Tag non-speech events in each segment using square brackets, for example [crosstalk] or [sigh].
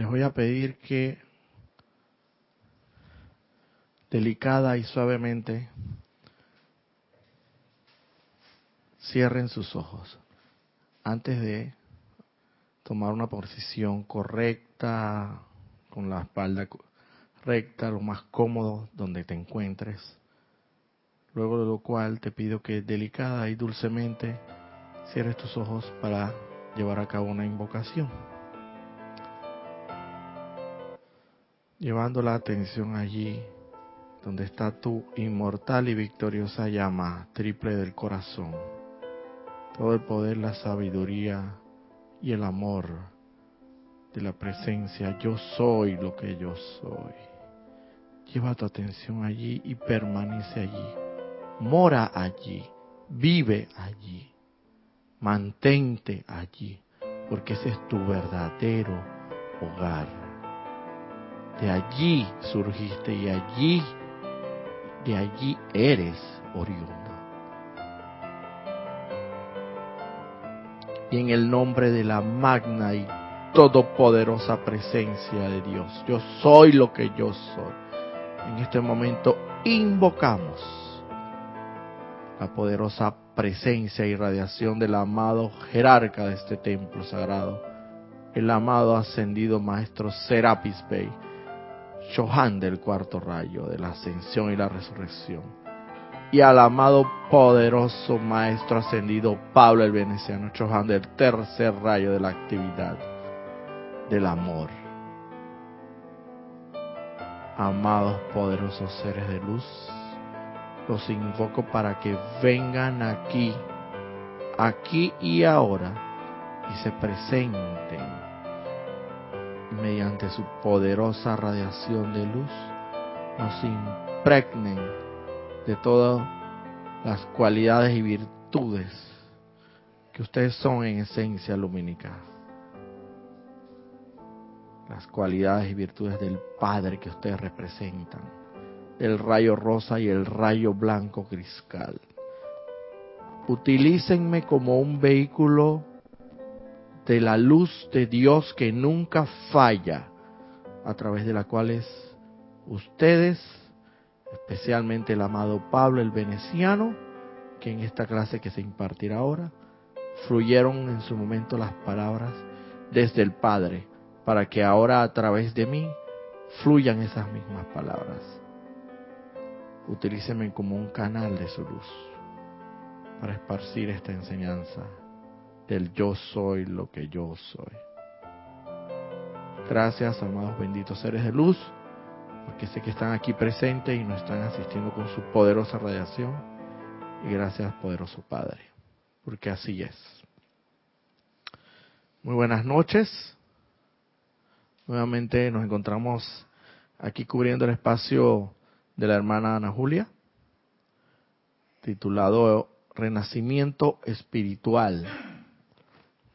les voy a pedir que delicada y suavemente cierren sus ojos antes de tomar una posición correcta, con la espalda recta, lo más cómodo donde te encuentres. Luego de lo cual te pido que delicada y dulcemente cierres tus ojos para llevar a cabo una invocación. Llevando la atención allí donde está tu inmortal y victoriosa llama triple del corazón. Todo el poder, la sabiduría y el amor de la presencia. Yo soy lo que yo soy. Lleva tu atención allí y permanece allí. Mora allí. Vive allí. Mantente allí. Porque ese es tu verdadero hogar. De allí surgiste y allí de allí eres oriundo. Y en el nombre de la magna y todopoderosa presencia de Dios, yo soy lo que yo soy. En este momento invocamos la poderosa presencia y radiación del amado jerarca de este templo sagrado, el amado ascendido maestro Serapis Bey Johan del cuarto rayo de la ascensión y la resurrección. Y al amado poderoso Maestro ascendido Pablo el Veneciano Johan del tercer rayo de la actividad del amor. Amados poderosos seres de luz, los invoco para que vengan aquí, aquí y ahora, y se presenten mediante su poderosa radiación de luz, nos impregnen de todas las cualidades y virtudes que ustedes son en esencia lumínica. Las cualidades y virtudes del Padre que ustedes representan, el rayo rosa y el rayo blanco cristal. Utilícenme como un vehículo de la luz de Dios que nunca falla, a través de la cual ustedes, especialmente el amado Pablo el veneciano, que en esta clase que se impartirá ahora, fluyeron en su momento las palabras desde el Padre, para que ahora a través de mí fluyan esas mismas palabras. Utilíceme como un canal de su luz para esparcir esta enseñanza del yo soy lo que yo soy. Gracias, amados benditos seres de luz, porque sé que están aquí presentes y nos están asistiendo con su poderosa radiación. Y gracias, poderoso Padre, porque así es. Muy buenas noches. Nuevamente nos encontramos aquí cubriendo el espacio de la hermana Ana Julia, titulado Renacimiento Espiritual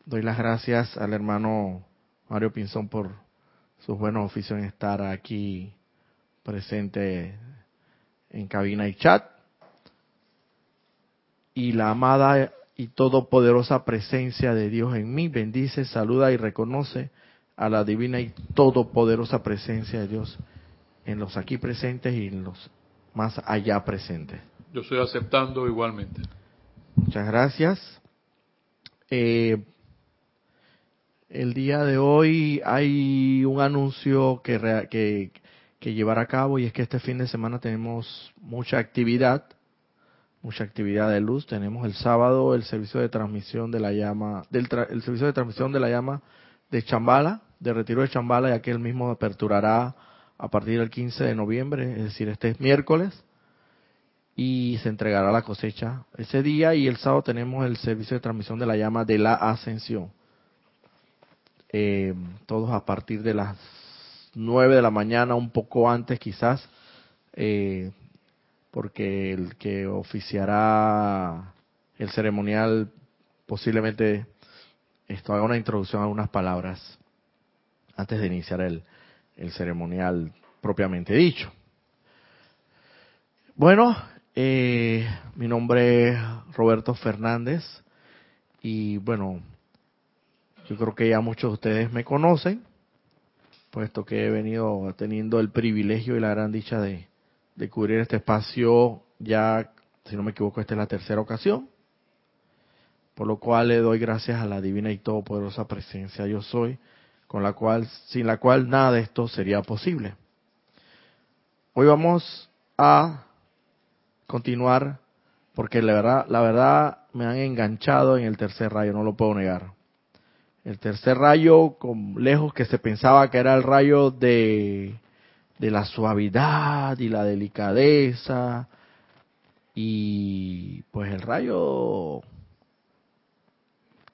Doy las gracias al hermano Mario Pinzón por sus buenos oficios en estar aquí presente en cabina y chat. Y la amada y todopoderosa presencia de Dios en mí bendice, saluda y reconoce a la divina y todopoderosa presencia de Dios en los aquí presentes y en los más allá presentes. Yo estoy aceptando igualmente. Muchas gracias. Eh, el día de hoy hay un anuncio que, que, llevar a cabo y es que este fin de semana tenemos mucha actividad, mucha actividad de luz. Tenemos el sábado el servicio de transmisión de la llama, del el servicio de transmisión de la llama de Chambala, de retiro de Chambala, ya que mismo aperturará a partir del 15 de noviembre, es decir, este es miércoles, y se entregará la cosecha ese día y el sábado tenemos el servicio de transmisión de la llama de la ascensión eh, todos a partir de las 9 de la mañana, un poco antes quizás, eh, porque el que oficiará el ceremonial posiblemente esto haga una introducción a algunas palabras antes de iniciar el, el ceremonial propiamente dicho. Bueno, eh, mi nombre es Roberto Fernández y bueno, yo creo que ya muchos de ustedes me conocen. puesto que he venido teniendo el privilegio y la gran dicha de, cubrir este espacio ya, si no me equivoco, esta es la tercera ocasión, por lo cual le doy gracias a la divina y todopoderosa presencia yo soy, con la cual, sin la cual nada de esto sería posible. Hoy vamos a continuar porque la verdad, la verdad me han enganchado en el tercer rayo, no lo puedo negar. El tercer rayo, con lejos que se pensaba que era el rayo de, de la suavidad y la delicadeza, y pues el rayo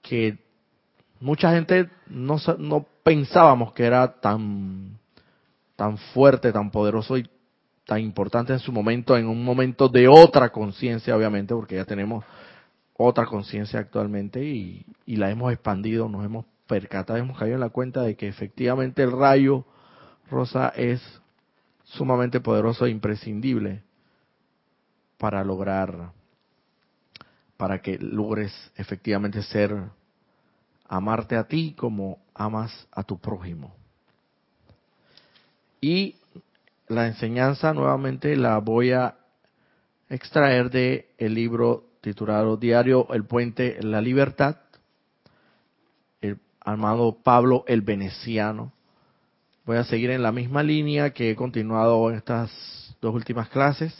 que mucha gente no, no pensábamos que era tan, tan fuerte, tan poderoso y tan importante en su momento, en un momento de otra conciencia, obviamente, porque ya tenemos otra conciencia actualmente y, la hemos expandido, nos hemos percatado, hemos caído en la cuenta de que efectivamente el rayo rosa es sumamente poderoso e imprescindible para lograr, para que logres efectivamente ser, amarte a ti como amas a tu prójimo. Y la enseñanza nuevamente la voy a extraer de el libro titulado Diario El Puente La Libertad, el amado Pablo el Veneciano. Voy a seguir en la misma línea que he continuado en estas dos últimas clases.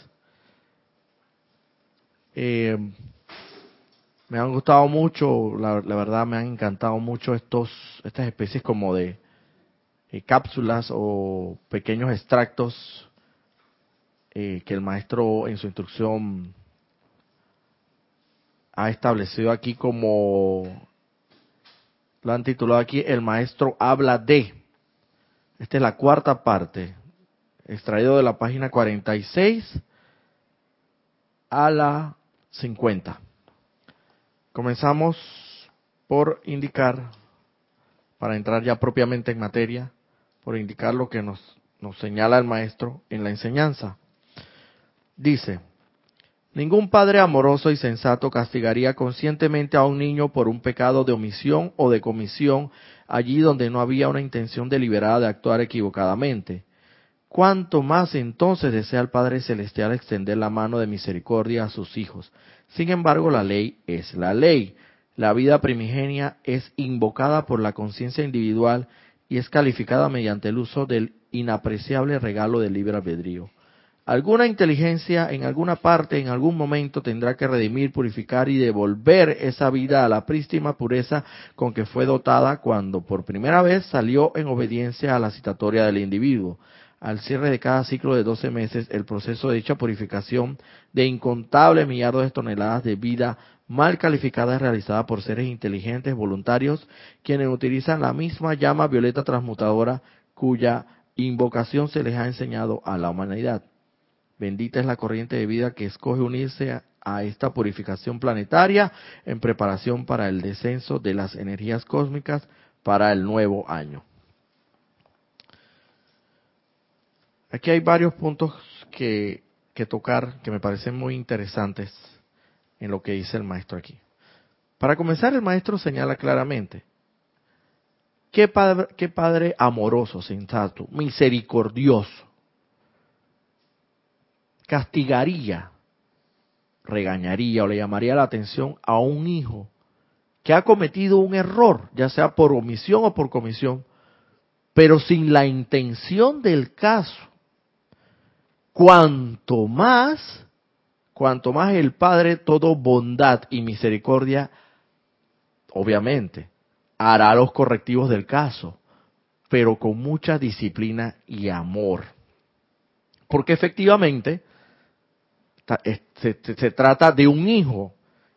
Eh, me han gustado mucho, la, verdad me han encantado mucho estos, estas especies como de eh, cápsulas o pequeños extractos eh, que el maestro en su instrucción ha establecido aquí como lo han titulado aquí el maestro habla de esta es la cuarta parte extraído de la página 46 a la 50 comenzamos por indicar para entrar ya propiamente en materia por indicar lo que nos, nos señala el maestro en la enseñanza. Dice, ningún padre amoroso y sensato castigaría conscientemente a un niño por un pecado de omisión o de comisión allí donde no había una intención deliberada de actuar equivocadamente. Cuanto más entonces desea el Padre Celestial extender la mano de misericordia a sus hijos. Sin embargo, la ley es la ley. La vida primigenia es invocada por la conciencia individual y es calificada mediante el uso del inapreciable regalo del libre albedrío. Alguna inteligencia en alguna parte, en algún momento, tendrá que redimir, purificar y devolver esa vida a la prístima pureza con que fue dotada cuando por primera vez salió en obediencia a la citatoria del individuo. Al cierre de cada ciclo de doce meses, el proceso de dicha purificación de incontables millares de toneladas de vida mal calificada es realizada por seres inteligentes, voluntarios, quienes utilizan la misma llama violeta transmutadora cuya invocación se les ha enseñado a la humanidad. Bendita es la corriente de vida que escoge unirse a, esta purificación planetaria en preparación para el descenso de las energías cósmicas para el nuevo año. Aquí hay varios puntos que, que tocar que me parecen muy interesantes en lo que dice el maestro aquí. Para comenzar, el maestro señala claramente, ¿qué padre, qué padre amoroso, sensato, misericordioso, castigaría, regañaría o le llamaría la atención a un hijo que ha cometido un error, ya sea por omisión o por comisión, pero sin la intención del caso. Cuanto más cuanto más el Padre, todo bondad y misericordia, obviamente, hará los correctivos del caso, pero con mucha disciplina y amor. Porque efectivamente se, trata de un hijo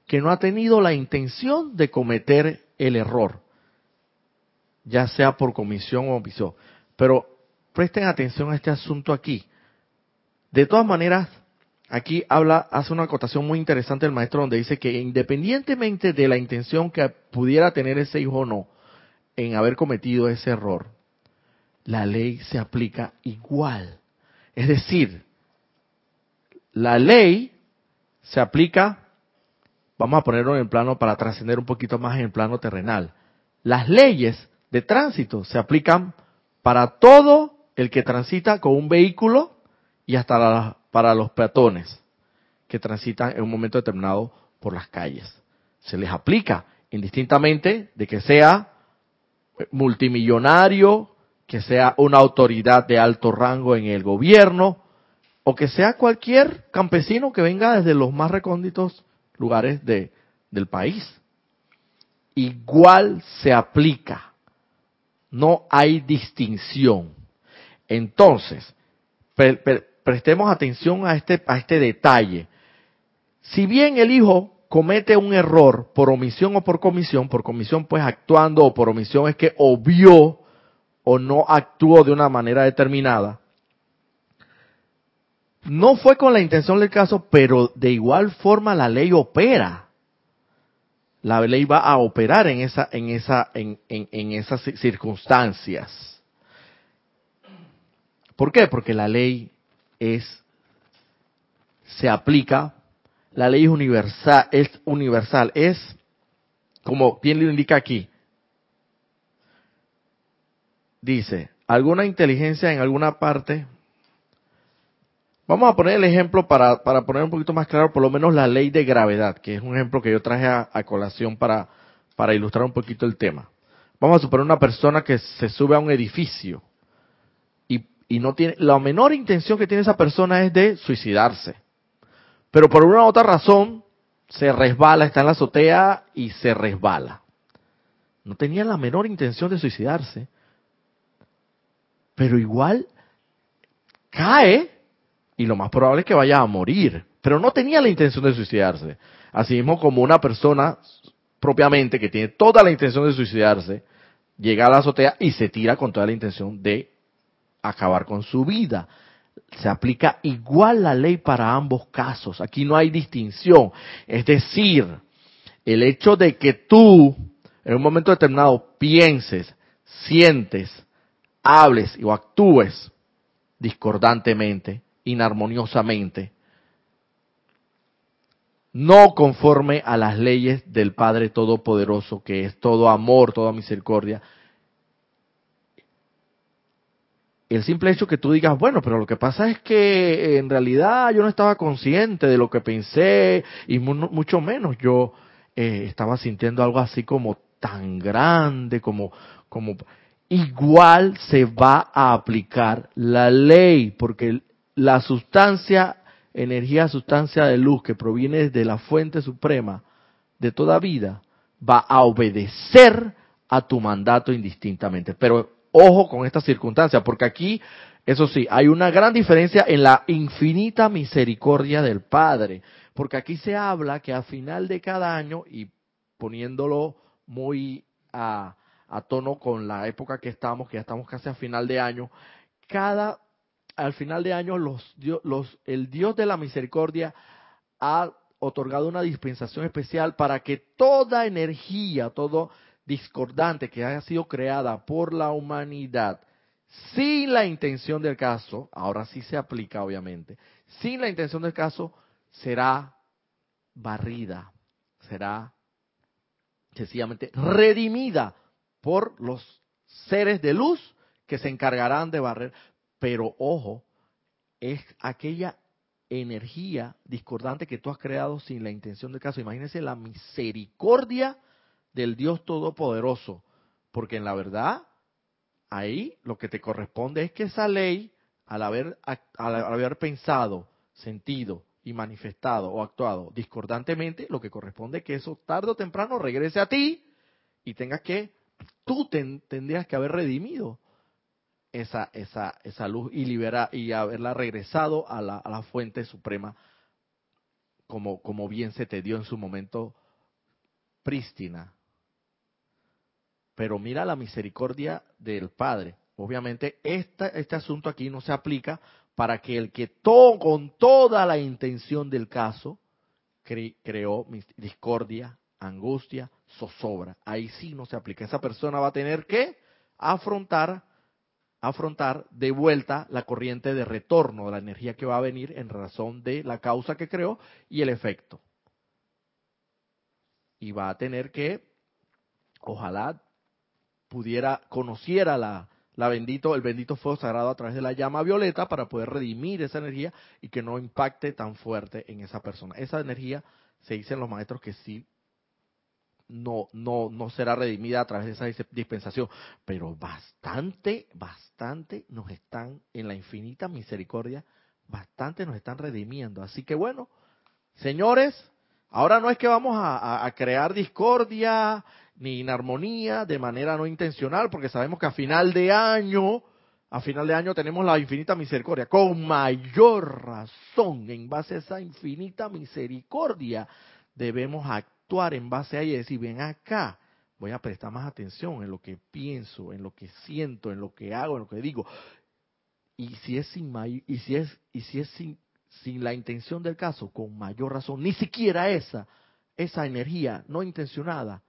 que no ha tenido la intención de cometer el error, ya sea por comisión o omisión. Pero presten atención a este asunto aquí. De todas maneras, aquí habla, hace una acotación muy interesante el maestro donde dice que independientemente de la intención que pudiera tener ese hijo o no en haber cometido ese error, la ley se aplica igual. Es decir, la ley se aplica, vamos a ponerlo en el plano para trascender un poquito más en el plano terrenal. Las leyes de tránsito se aplican para todo el que transita con un vehículo y hasta la- para los peatones que transitan en un momento determinado por las calles. Se les aplica indistintamente de que sea multimillonario, que sea una autoridad de alto rango en el gobierno, o que sea cualquier campesino que venga desde los más recónditos lugares de, del país. Igual se aplica. No hay distinción. Entonces, pre- pre- prestemos atención a este, a este detalle. Si bien el hijo comete un error por omisión o por comisión, por comisión pues actuando o por omisión es que obvió o no actuó de una manera determinada, no fue con la intención del caso, pero de igual forma la ley opera. La ley va a operar en esa, en esa, en, en, en esas ci- circunstancias. ¿Por qué? Porque la ley es, se aplica, la ley es universal, es universal, es, como bien lo indica aquí, dice, alguna inteligencia en alguna parte, vamos a poner el ejemplo para, para poner un poquito más claro, por lo menos la ley de gravedad, que es un ejemplo que yo traje a, colación para, para ilustrar un poquito el tema. Vamos a suponer una persona que se sube a un edificio y, y no tiene, la menor intención que tiene esa persona es de suicidarse. Pero por una u otra razón se resbala, está en la azotea y se resbala. No tenía la menor intención de suicidarse. Pero igual cae y lo más probable es que vaya a morir. Pero no tenía la intención de suicidarse. Así mismo como una persona propiamente que tiene toda la intención de suicidarse, llega a la azotea y se tira con toda la intención de acabar con su vida. Se aplica igual la ley para ambos casos. Aquí no hay distinción. Es decir, el hecho de que tú en un momento determinado pienses, sientes, hables o actúes discordantemente, inarmoniosamente, no conforme a las leyes del Padre Todopoderoso, que es todo amor, toda misericordia. El simple hecho que tú digas, bueno, pero lo que pasa es que en realidad yo no estaba consciente de lo que pensé y mu- mucho menos yo eh, estaba sintiendo algo así como tan grande, como, como igual se va a aplicar la ley, porque la sustancia, energía, sustancia de luz que proviene de la fuente suprema de toda vida, va a obedecer a tu mandato indistintamente. Pero ojo con esta circunstancia, porque aquí, eso sí, hay una gran diferencia en la infinita misericordia del Padre, porque aquí se habla que al final de cada año, y poniéndolo muy a, a tono con la época que estamos, que ya estamos casi a final de año, cada al final de año los, los el Dios de la misericordia ha otorgado una dispensación especial para que toda energía, todo discordante que haya sido creada por la humanidad sin la intención del caso, ahora sí se aplica obviamente, sin la intención del caso será barrida, será sencillamente redimida por los seres de luz que se encargarán de barrer. Pero ojo, es aquella energía discordante que tú has creado sin la intención del caso. Imagínense la misericordia del Dios Todopoderoso, porque en la verdad, ahí lo que te corresponde es que esa ley, al haber, al haber pensado, sentido y manifestado o actuado discordantemente, lo que corresponde es que eso tarde o temprano regrese a ti y tengas que, tú ten- tendrías que haber redimido esa, esa, esa luz y libera y haberla regresado a la, a la fuente suprema como, como bien se te dio en su momento prístina. Pero mira la misericordia del Padre. Obviamente este asunto aquí no se aplica para que el que con toda la intención del caso cre- creó discordia, angustia, zozobra. Ahí sí no se aplica. Esa persona va a tener que afrontar afrontar de vuelta la corriente de retorno de la energía que va a venir en razón de la causa que creó y el efecto. Y va a tener que, ojalá pudiera, conociera la, la bendito, el bendito fuego sagrado a través de la llama violeta para poder redimir esa energía y que no impacte tan fuerte en esa persona. Esa energía se dicen los maestros que sí no, no, no será redimida a través de esa dispensación, pero bastante, bastante nos están en la infinita misericordia, bastante nos están redimiendo. Así que bueno, señores, ahora no es que vamos a, crear discordia ni inarmonía de manera no intencional, porque sabemos que a final de año, a final de año tenemos la infinita misericordia, con mayor razón, en base a esa infinita misericordia, debemos actuar en base a ella y decir, ven acá, voy a prestar más atención en lo que pienso, en lo que siento, en lo que hago, en lo que digo. Y si es sin y si es y si es sin, sin la intención del caso, con mayor razón, ni siquiera esa esa energía no intencionada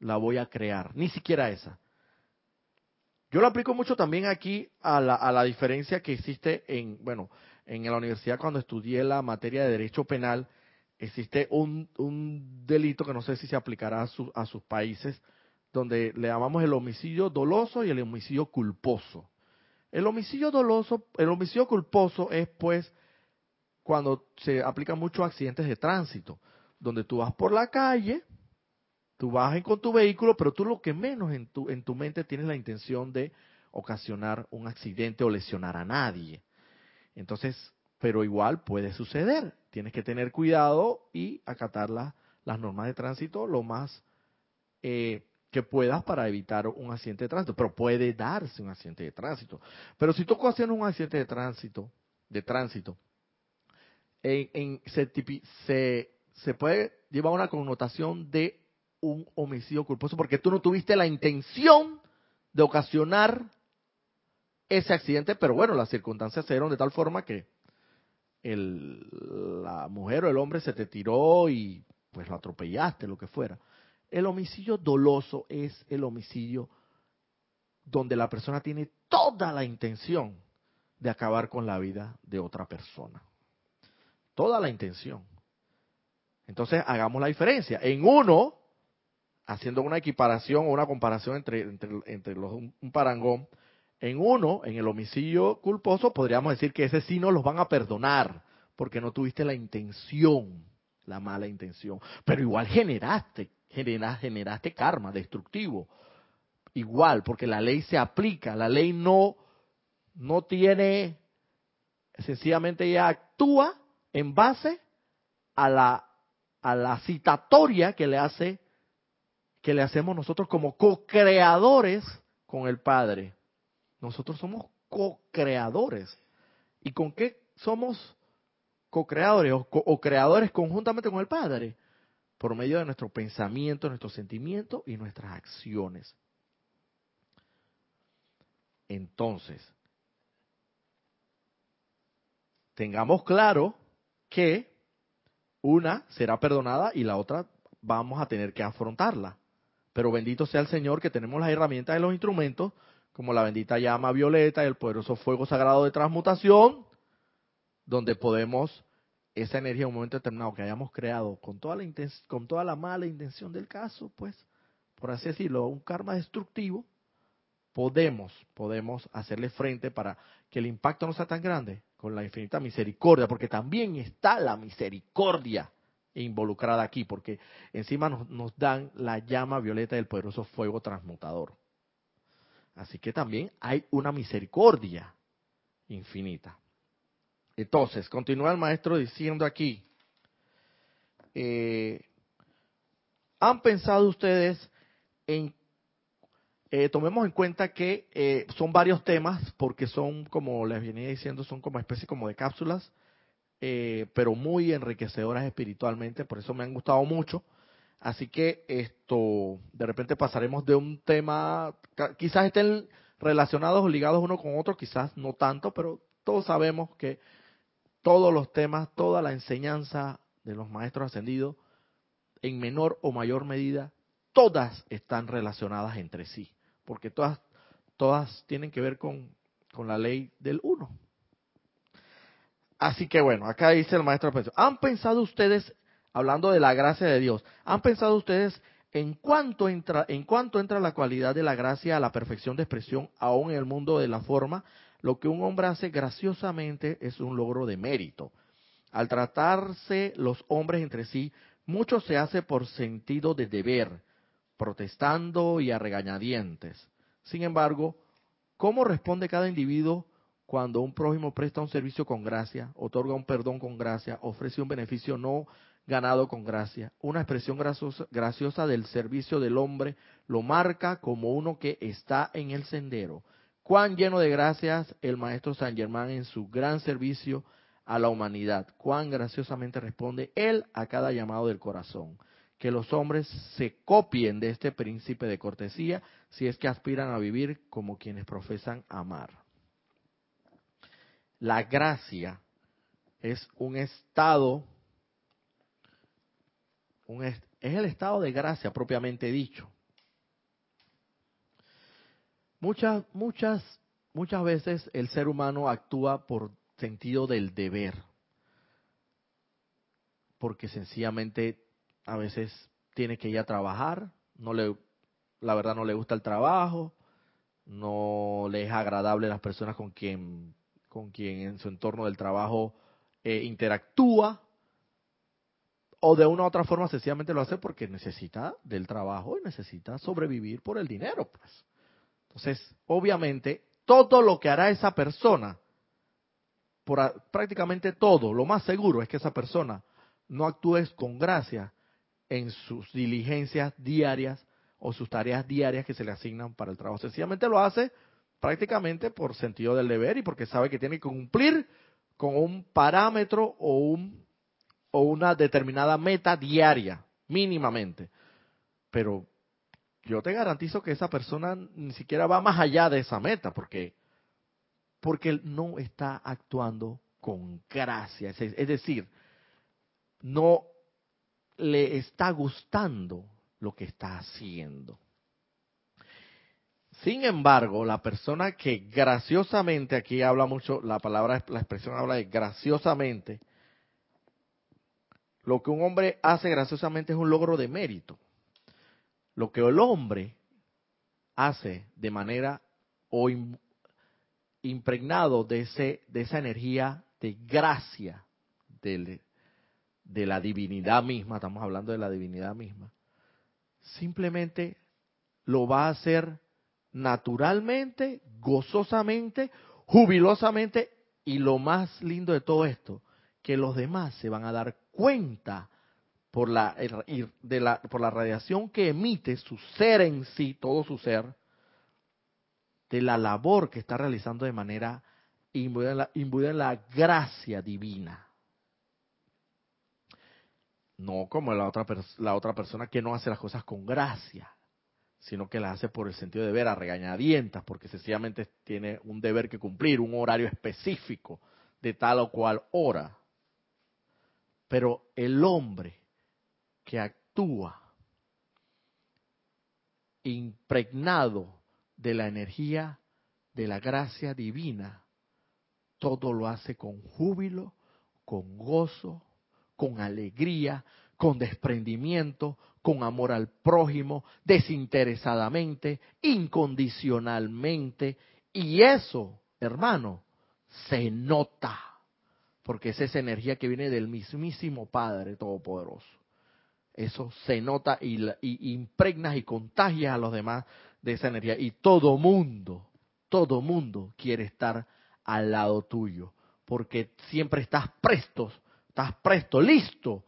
la voy a crear, ni siquiera esa. Yo lo aplico mucho también aquí a la, a la diferencia que existe en, bueno, en la universidad cuando estudié la materia de derecho penal, existe un, un delito que no sé si se aplicará a, a sus países, donde le llamamos el homicidio doloso y el homicidio culposo. El homicidio doloso, el homicidio culposo es pues cuando se aplica mucho accidentes de tránsito, donde tú vas por la calle, tú vas con tu vehículo, pero tú lo que menos en tu, en tu mente tienes la intención de ocasionar un accidente o lesionar a nadie. Entonces, pero igual puede suceder. Tienes que tener cuidado y acatar las normas de tránsito lo más eh, que puedas para evitar un accidente de tránsito. Pero puede darse un accidente de tránsito. Pero si tú haciendo un accidente de tránsito, de tránsito, en, se, se, se puede llevar una connotación de un homicidio culposo porque tú no tuviste la intención de ocasionar ese accidente, pero bueno, las circunstancias se dieron de tal forma que el, la mujer o el hombre se te tiró y pues lo atropellaste, lo que fuera. El homicidio doloso es el homicidio donde la persona tiene toda la intención de acabar con la vida de otra persona. Toda la intención. Entonces hagamos la diferencia. En uno, haciendo una equiparación o una comparación entre, entre, entre los, un parangón, en uno, en el homicidio culposo, podríamos decir que ese sí no los van a perdonar, porque no tuviste la intención, la mala intención. Pero igual generaste, generaste karma destructivo. Igual, porque la ley se aplica, la ley no, no tiene, sencillamente ya actúa en base a la, a la citatoria que le hace, que le hacemos nosotros como co-creadores con el Padre. Nosotros somos co-creadores. ¿Y con qué somos co-creadores o, creadores conjuntamente con el Padre? Por medio de nuestro pensamiento, nuestros sentimientos y nuestras acciones. Entonces, tengamos claro que una será perdonada y la otra vamos a tener que afrontarla. Pero bendito sea el Señor que tenemos las herramientas y los instrumentos como la bendita llama violeta, el poderoso fuego sagrado de transmutación, donde podemos esa energía en un momento determinado que hayamos creado con toda la con toda la mala intención del caso, pues, por así decirlo, un karma destructivo, podemos, podemos hacerle frente para que el impacto no sea tan grande con la infinita misericordia, porque también está la misericordia involucrada aquí, porque encima nos, nos dan la llama violeta del poderoso fuego transmutador. Así que también hay una misericordia infinita. Entonces, continúa el maestro diciendo aquí, eh, ¿han pensado ustedes en, eh, tomemos en cuenta que eh, son varios temas, porque son, como les venía diciendo, son como especie como de cápsulas, pero muy enriquecedoras espiritualmente, por eso me han gustado mucho. Así que esto, de repente pasaremos de un tema, quizás estén relacionados o ligados uno con otro, quizás no tanto, pero todos sabemos que todos los temas, toda la enseñanza de los maestros ascendidos, en menor o mayor medida, todas están relacionadas entre sí, porque todas, todas tienen que ver con, con la ley del uno. Así que bueno, acá dice el maestro, ¿han pensado ustedes hablando de la gracia de Dios, ¿han pensado ustedes En cuanto, entra, en cuanto entra la cualidad de la gracia a la perfección de expresión, aún en el mundo de la forma, lo que un hombre hace graciosamente es un logro de mérito. Al tratarse los hombres entre sí, mucho se hace por sentido de deber, protestando y a regañadientes. Sin embargo, ¿cómo responde cada individuo cuando un prójimo presta un servicio con gracia, otorga un perdón con gracia, ofrece un beneficio no ganado con gracia? Una expresión graciosa, del servicio del hombre lo marca como uno que está en el sendero. Cuán lleno de gracias el maestro San Germán en su gran servicio a la humanidad. Cuán graciosamente responde él a cada llamado del corazón. Que los hombres se copien de este príncipe de cortesía si es que aspiran a vivir como quienes profesan amar. La gracia es un estado, es el estado de gracia propiamente dicho. Muchas, muchas, muchas veces el ser humano actúa por sentido del deber, porque sencillamente a veces tiene que ir a trabajar, no le, la verdad no le gusta el trabajo, no le es agradable las personas con quien con quien en su entorno del trabajo eh, interactúa, o de una u otra forma sencillamente lo hace porque necesita del trabajo y necesita sobrevivir por el dinero. Pues. Entonces, obviamente, todo lo que hará esa persona, por prácticamente todo, lo más seguro es que esa persona no actúe con gracia en sus diligencias diarias o sus tareas diarias que se le asignan para el trabajo. Sencillamente lo hace prácticamente por sentido del deber y porque sabe que tiene que cumplir con un parámetro o, un, o una determinada meta diaria, mínimamente. Pero yo te garantizo que esa persona ni siquiera va más allá de esa meta, porque, porque no está actuando con gracia. Es decir, no le está gustando lo que está haciendo. Sin embargo, la persona que graciosamente, aquí habla mucho, la palabra, la expresión habla de graciosamente, lo que un hombre hace graciosamente es un logro de mérito. Lo que el hombre hace de manera o impregnado de, ese, de esa energía de gracia de, de la divinidad misma, estamos hablando de la divinidad misma, simplemente lo va a hacer naturalmente, gozosamente, jubilosamente y lo más lindo de todo esto, que los demás se van a dar cuenta por la, por la radiación que emite su ser en sí, todo su ser, de la labor que está realizando de manera imbuida en la, gracia divina. No como la otra, la otra persona que no hace las cosas con gracia sino que la hace por el sentido de ver a regañadientas, porque sencillamente tiene un deber que cumplir, un horario específico de tal o cual hora. Pero el hombre que actúa impregnado de la energía de la gracia divina, todo lo hace con júbilo, con gozo, con alegría, con desprendimiento, con amor al prójimo, desinteresadamente, incondicionalmente. Y eso, hermano, se nota, porque es esa energía que viene del mismísimo Padre Todopoderoso. Eso se nota y, y impregnas y contagias a los demás de esa energía. Y todo mundo, todo mundo quiere estar al lado tuyo, porque siempre estás presto, estás presto, listo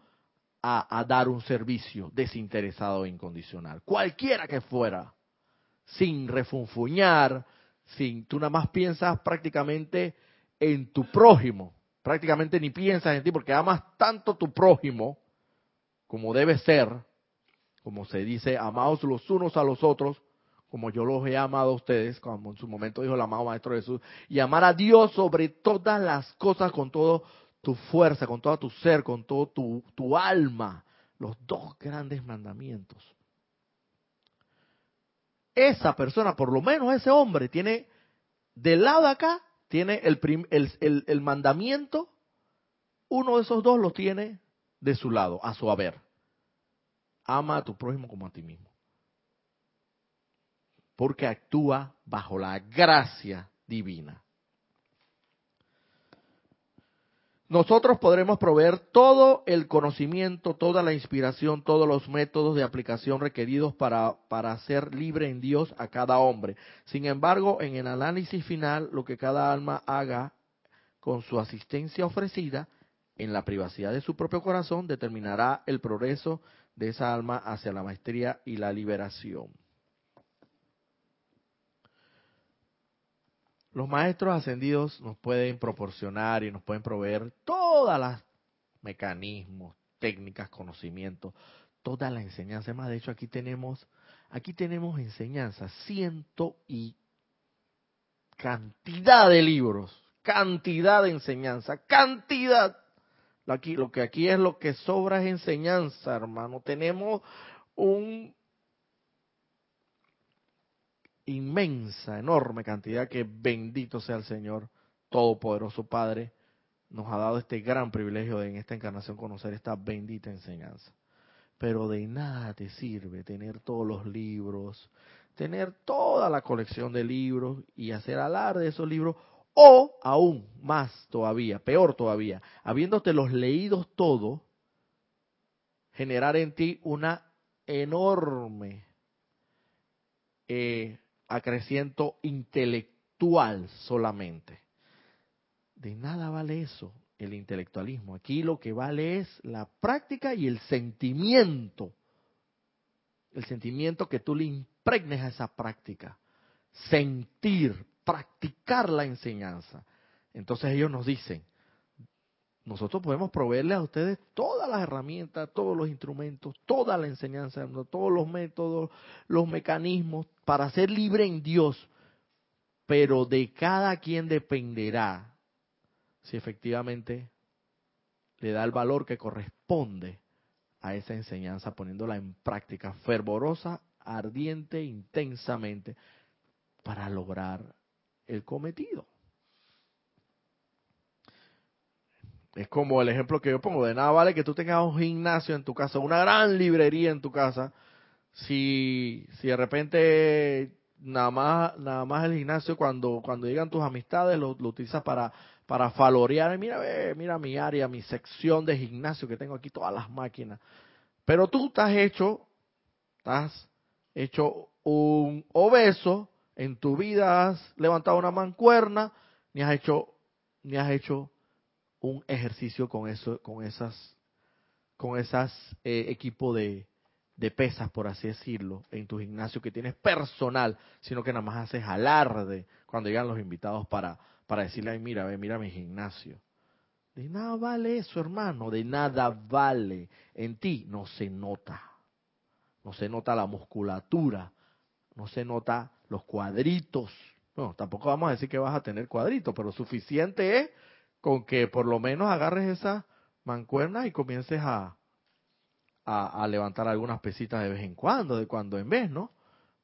a, dar un servicio desinteresado e incondicional, cualquiera que fuera, sin refunfuñar, sin, tú nada más piensas prácticamente en tu prójimo, prácticamente ni piensas en ti porque amas tanto tu prójimo como debe ser, como se dice, amados los unos a los otros, como yo los he amado a ustedes, como en su momento dijo el amado Maestro Jesús, y amar a Dios sobre todas las cosas con todo tu fuerza, con todo tu ser, con todo tu, tu alma. Los dos grandes mandamientos. Esa persona, por lo menos ese hombre, tiene del lado de acá, tiene el, el, el mandamiento, uno de esos dos lo tiene de su lado, a su haber. ama a tu prójimo como a ti mismo. Porque actúa bajo la gracia divina. Nosotros podremos proveer todo el conocimiento, toda la inspiración, todos los métodos de aplicación requeridos para, para ser libre en Dios a cada hombre. Sin embargo, en el análisis final, lo que cada alma haga con su asistencia ofrecida en la privacidad de su propio corazón determinará el progreso de esa alma hacia la maestría y la liberación. Los maestros ascendidos nos pueden proporcionar y nos pueden proveer todas las mecanismos, técnicas, conocimientos, toda la enseñanza. Más de hecho aquí tenemos, aquí tenemos enseñanza, ciento y cantidad de libros, cantidad de enseñanza, cantidad. Aquí, lo que aquí es lo que sobra es enseñanza, hermano. Tenemos un inmensa, enorme cantidad que bendito sea el Señor, Todopoderoso Padre, nos ha dado este gran privilegio de en esta encarnación conocer esta bendita enseñanza. Pero de nada te sirve tener todos los libros, tener toda la colección de libros y hacer alarde de esos libros, o aún más todavía, peor todavía, habiéndote los leídos todos, generar en ti una enorme eh, acreciento intelectual solamente. De nada vale eso, el intelectualismo. Aquí lo que vale es la práctica y el sentimiento. El sentimiento que tú le impregnes a esa práctica. Sentir, practicar la enseñanza. Entonces ellos nos dicen, nosotros podemos proveerle a ustedes todas las herramientas, todos los instrumentos, toda la enseñanza, todos los métodos, los mecanismos para ser libre en Dios, pero de cada quien dependerá si efectivamente le da el valor que corresponde a esa enseñanza, poniéndola en práctica fervorosa, ardiente, intensamente, para lograr el cometido. Es como el ejemplo que yo pongo, de nada vale que tú tengas un gimnasio en tu casa, una gran librería en tu casa, si, si de repente nada más, nada más el gimnasio cuando, cuando llegan tus amistades lo, utilizas para, para falorear, mira, mira mi área, mi sección de gimnasio que tengo aquí, todas las máquinas. Pero tú estás hecho, estás hecho un obeso, en tu vida has levantado una mancuerna, ni has hecho, ni has hecho un ejercicio con eso, con esas, con esas eh, equipo de, de pesas, por así decirlo, en tu gimnasio que tienes personal, sino que nada más haces alarde cuando llegan los invitados para, para decirle, mira, ve, mira mi gimnasio. De nada vale eso, hermano, de nada vale. En ti no se nota. No se nota la musculatura, no se nota los cuadritos. No, tampoco vamos a decir que vas a tener cuadritos, pero suficiente es con que por lo menos agarres esa mancuerna y comiences a, a, levantar algunas pesitas de vez en cuando, de cuando en vez, ¿no?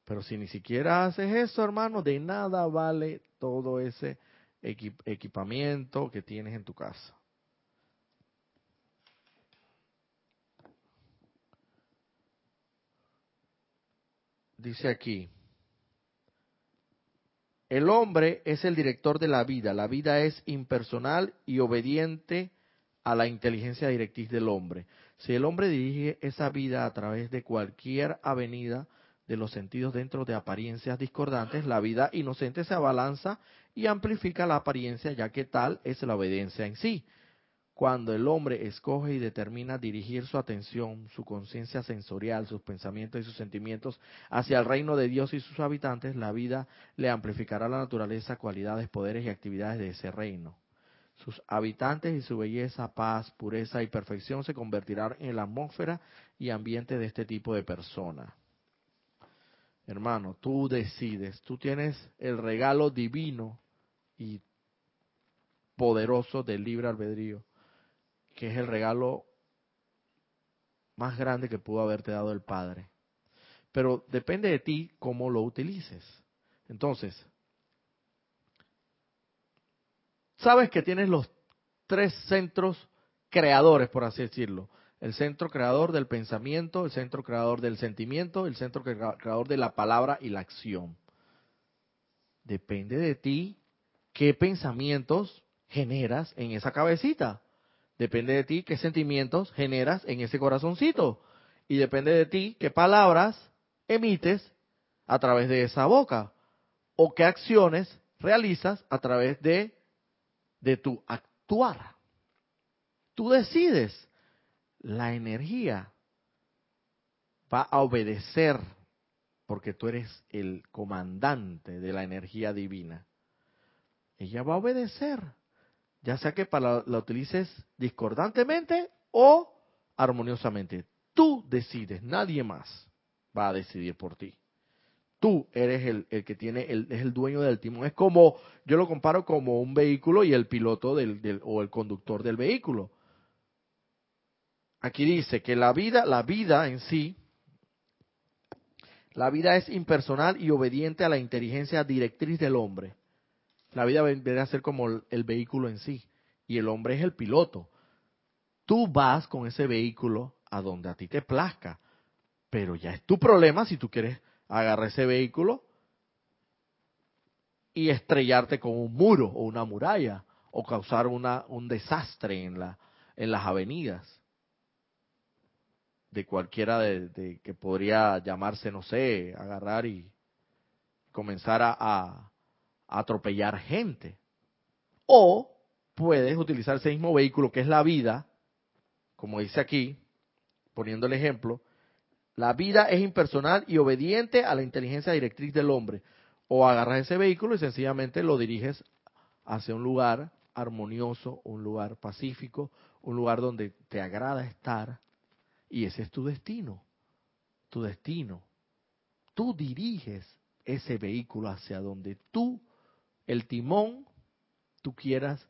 Pero si ni siquiera haces eso, hermano, de nada vale todo ese equipamiento que tienes en tu casa. Dice aquí, el hombre es el director de la vida. La vida es impersonal y obediente a la inteligencia directriz del hombre. Si el hombre dirige esa vida a través de cualquier avenida de los sentidos dentro de apariencias discordantes, la vida inocente se abalanza y amplifica la apariencia, ya que tal es la obediencia en sí. Cuando el hombre escoge y determina dirigir su atención, su conciencia sensorial, sus pensamientos y sus sentimientos hacia el reino de Dios y sus habitantes, la vida le amplificará la naturaleza, cualidades, poderes y actividades de ese reino. Sus habitantes y su belleza, paz, pureza y perfección se convertirán en la atmósfera y ambiente de este tipo de persona. Hermano, tú decides, tú tienes el regalo divino y poderoso del libre albedrío que es el regalo más grande que pudo haberte dado el Padre. Pero depende de ti cómo lo utilices. Entonces, sabes que tienes los tres centros creadores, por así decirlo. el centro creador del pensamiento, el centro creador del sentimiento, el centro creador de la palabra y la acción. Depende de ti qué pensamientos generas en esa cabecita. Depende de ti qué sentimientos generas en ese corazoncito. Y depende de ti qué palabras emites a través de esa boca. O qué acciones realizas a través de, de tu actuar. Tú decides. La energía va a obedecer porque tú eres el comandante de la energía divina. Ella va a obedecer ya sea que para la utilices discordantemente o armoniosamente. Tú decides, nadie más va a decidir por ti. Tú eres el, que tiene, el, es el dueño del timón. Es como, yo lo comparo como un vehículo y el piloto del, o el conductor del vehículo. Aquí dice que la vida, la vida en sí, la vida es impersonal y obediente a la inteligencia directriz del hombre. La vida vendría a ser como el vehículo en sí y el hombre es el piloto. Tú vas con ese vehículo a donde a ti te plazca, pero ya es tu problema si tú quieres agarrar ese vehículo y estrellarte con un muro o una muralla o causar una, un desastre en, la, en las avenidas de cualquiera de, que podría llamarse, no sé, agarrar y comenzar a atropellar gente. O puedes utilizar ese mismo vehículo que es la vida, como dice aquí, poniendo el ejemplo, la vida es impersonal y obediente a la inteligencia directriz del hombre. O agarras ese vehículo y sencillamente lo diriges hacia un lugar armonioso, un lugar pacífico, un lugar donde te agrada estar. Y ese es tu destino, tu destino. Tú diriges ese vehículo hacia donde tú el timón tú quieras,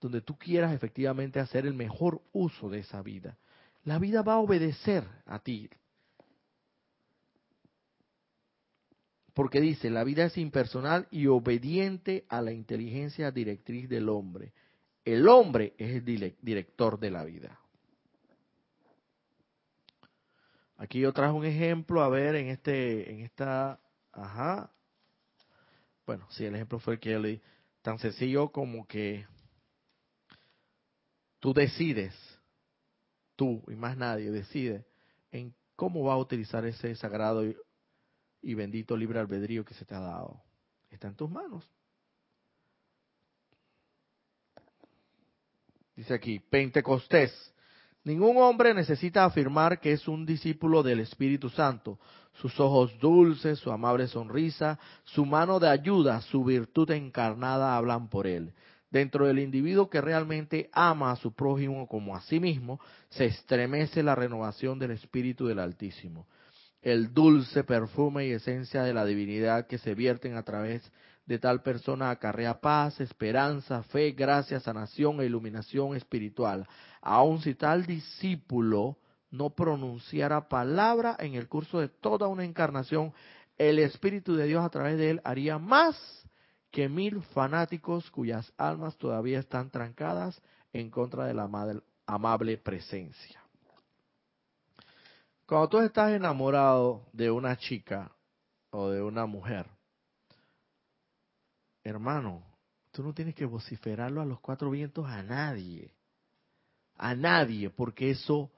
donde tú quieras efectivamente hacer el mejor uso de esa vida. La vida va a obedecer a ti. Porque dice, la vida es impersonal y obediente a la inteligencia directriz del hombre. El hombre es el director de la vida. Aquí yo traje un ejemplo, a ver, en este, en esta, ajá, bueno, sí, el ejemplo fue el que yo leí. Tan sencillo como que tú decides, tú y más nadie decide en cómo va a utilizar ese sagrado y, bendito libre albedrío que se te ha dado. Está en tus manos. Dice aquí, Pentecostés. Ningún hombre necesita afirmar que es un discípulo del Espíritu Santo. Sus ojos dulces, su amable sonrisa, su mano de ayuda, su virtud encarnada hablan por él. Dentro del individuo que realmente ama a su prójimo como a sí mismo, se estremece la renovación del Espíritu del Altísimo. El dulce perfume y esencia de la divinidad que se vierten a través de tal persona acarrea paz, esperanza, fe, gracia, sanación e iluminación espiritual. Aun si tal discípulo no pronunciara palabra en el curso de toda una encarnación, el Espíritu de Dios a través de él haría más que mil fanáticos cuyas almas todavía están trancadas en contra de la amable presencia. Cuando tú estás enamorado de una chica o de una mujer, hermano, tú no tienes que vociferarlo a los cuatro vientos a nadie. A nadie, porque eso,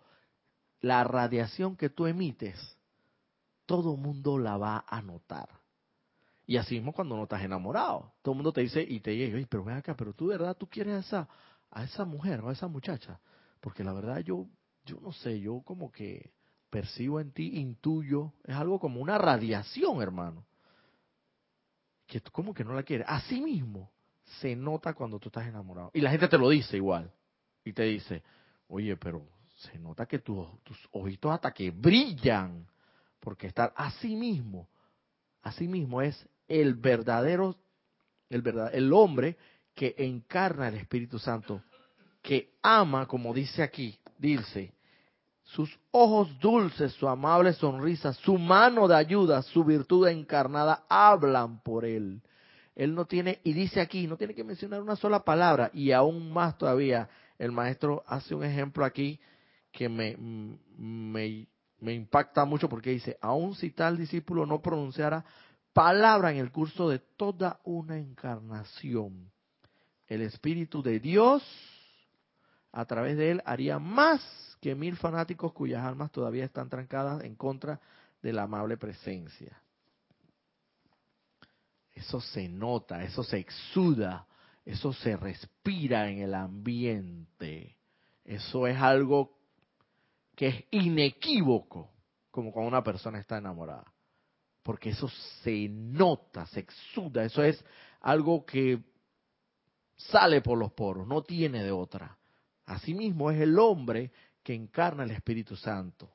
la radiación que tú emites, todo mundo la va a notar. Y así mismo cuando no estás enamorado, todo el mundo te dice y te dice, pero ven acá, pero tú de verdad tú quieres a esa, a esa mujer o a esa muchacha. Porque la verdad yo, yo no sé, yo como que percibo en ti, intuyo, es algo como una radiación, hermano que tú que no la quieres. Así mismo se nota cuando tú estás enamorado. Y la gente te lo dice igual. Y te dice, oye, pero se nota que tus ojitos hasta que brillan. Porque estar así mismo, así mismo es el verdadero, el, verdad, el hombre que encarna el Espíritu Santo, que ama, como dice aquí, dice, sus ojos dulces, su amable sonrisa, su mano de ayuda, su virtud encarnada hablan por él. Él no tiene, y dice aquí, no tiene que mencionar una sola palabra, y aún más todavía, el maestro hace un ejemplo aquí que me, me, me impacta mucho porque dice, aun si tal discípulo no pronunciara palabra en el curso de toda una encarnación, el Espíritu de Dios a través de él haría más que mil fanáticos cuyas almas todavía están trancadas en contra de la amable presencia. Eso se nota, eso se exuda, eso se respira en el ambiente. Eso es algo que es inequívoco, como cuando una persona está enamorada. Porque eso se nota, se exuda, eso es algo que sale por los poros, no tiene de otra. Asimismo es el hombre que encarna el Espíritu Santo.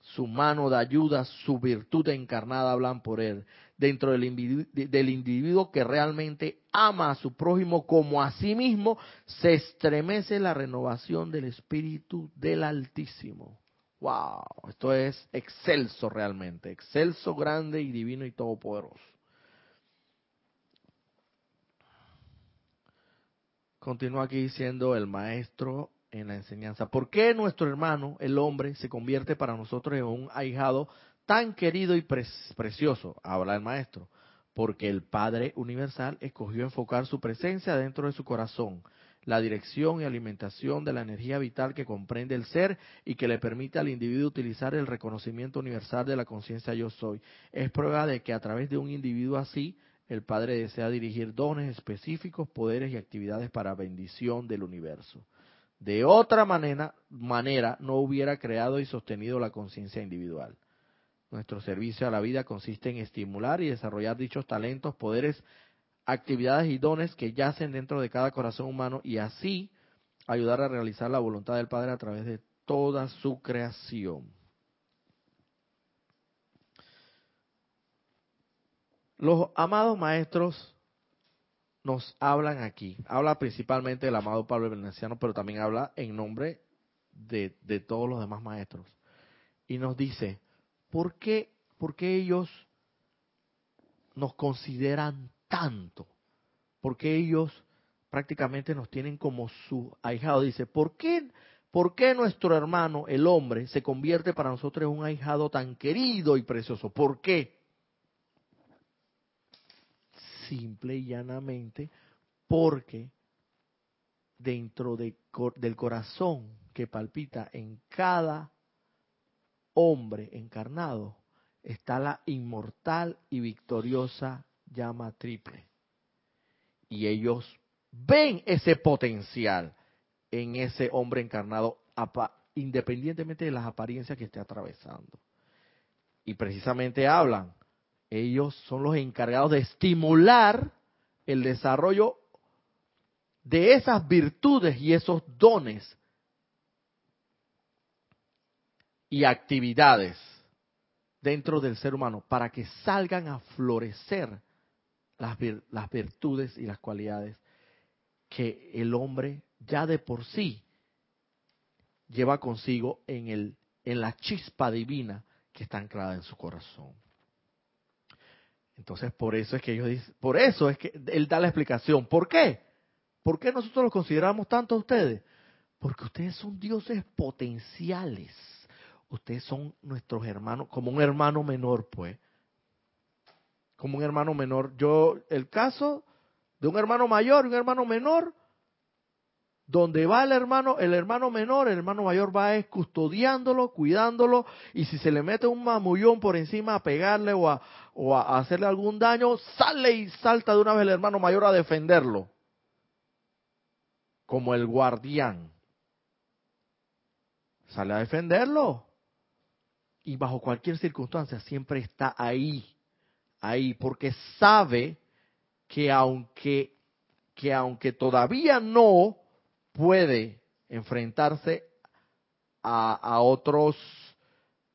Su mano de ayuda, su virtud encarnada hablan por él. Dentro del individuo, del individuo que realmente ama a su prójimo como a sí mismo, se estremece la renovación del Espíritu del Altísimo. ¡Wow! Esto es excelso realmente, excelso, grande y divino y todopoderoso. Continúa aquí diciendo el maestro en la enseñanza. ¿Por qué nuestro hermano, el hombre, se convierte para nosotros en un ahijado tan querido y precioso? Habla el maestro. Porque el Padre Universal escogió enfocar su presencia dentro de su corazón, la dirección y alimentación de la energía vital que comprende el ser y que le permite al individuo utilizar el reconocimiento universal de la conciencia yo soy. Es prueba de que a través de un individuo así, el Padre desea dirigir dones específicos, poderes y actividades para bendición del universo. De otra manera, manera no hubiera creado y sostenido la conciencia individual. Nuestro servicio a la vida consiste en estimular y desarrollar dichos talentos, poderes, actividades y dones que yacen dentro de cada corazón humano y así ayudar a realizar la voluntad del Padre a través de toda su creación. Los amados maestros nos hablan aquí. Habla principalmente del amado Pablo Veneciano, pero también habla en nombre de, todos los demás maestros. Y nos dice, ¿por qué, ¿por qué ellos nos consideran tanto? ¿Por qué ellos prácticamente nos tienen como su ahijado? Dice, ¿por qué, ¿por qué nuestro hermano, el hombre, se convierte para nosotros en un ahijado tan querido y precioso? ¿Por qué? Simple y llanamente porque dentro de, del corazón que palpita en cada hombre encarnado está la inmortal y victoriosa llama triple. Y ellos ven ese potencial en ese hombre encarnado, independientemente de las apariencias que esté atravesando. Y precisamente hablan ellos son los encargados de estimular el desarrollo de esas virtudes y esos dones y actividades dentro del ser humano para que salgan a florecer las, las, virtudes y las cualidades que el hombre ya de por sí lleva consigo en, el, en la chispa divina que está anclada en su corazón. Entonces, por eso es que ellos dicen, por eso es que él da la explicación. ¿Por qué? ¿Por qué nosotros los consideramos tanto a ustedes? Porque ustedes son dioses potenciales. Ustedes son nuestros hermanos, como un hermano menor, pues. Como un hermano menor. Yo, el caso de un hermano mayor y un hermano menor, donde va el hermano, el hermano menor, el hermano mayor va es custodiándolo, cuidándolo, y si se le mete un mamullón por encima a pegarle o a, o a hacerle algún daño, sale y salta de una vez el hermano mayor a defenderlo, como el guardián. Sale a defenderlo. Y bajo cualquier circunstancia siempre está ahí, ahí, porque sabe que aunque, que aunque todavía no puede enfrentarse a, otros,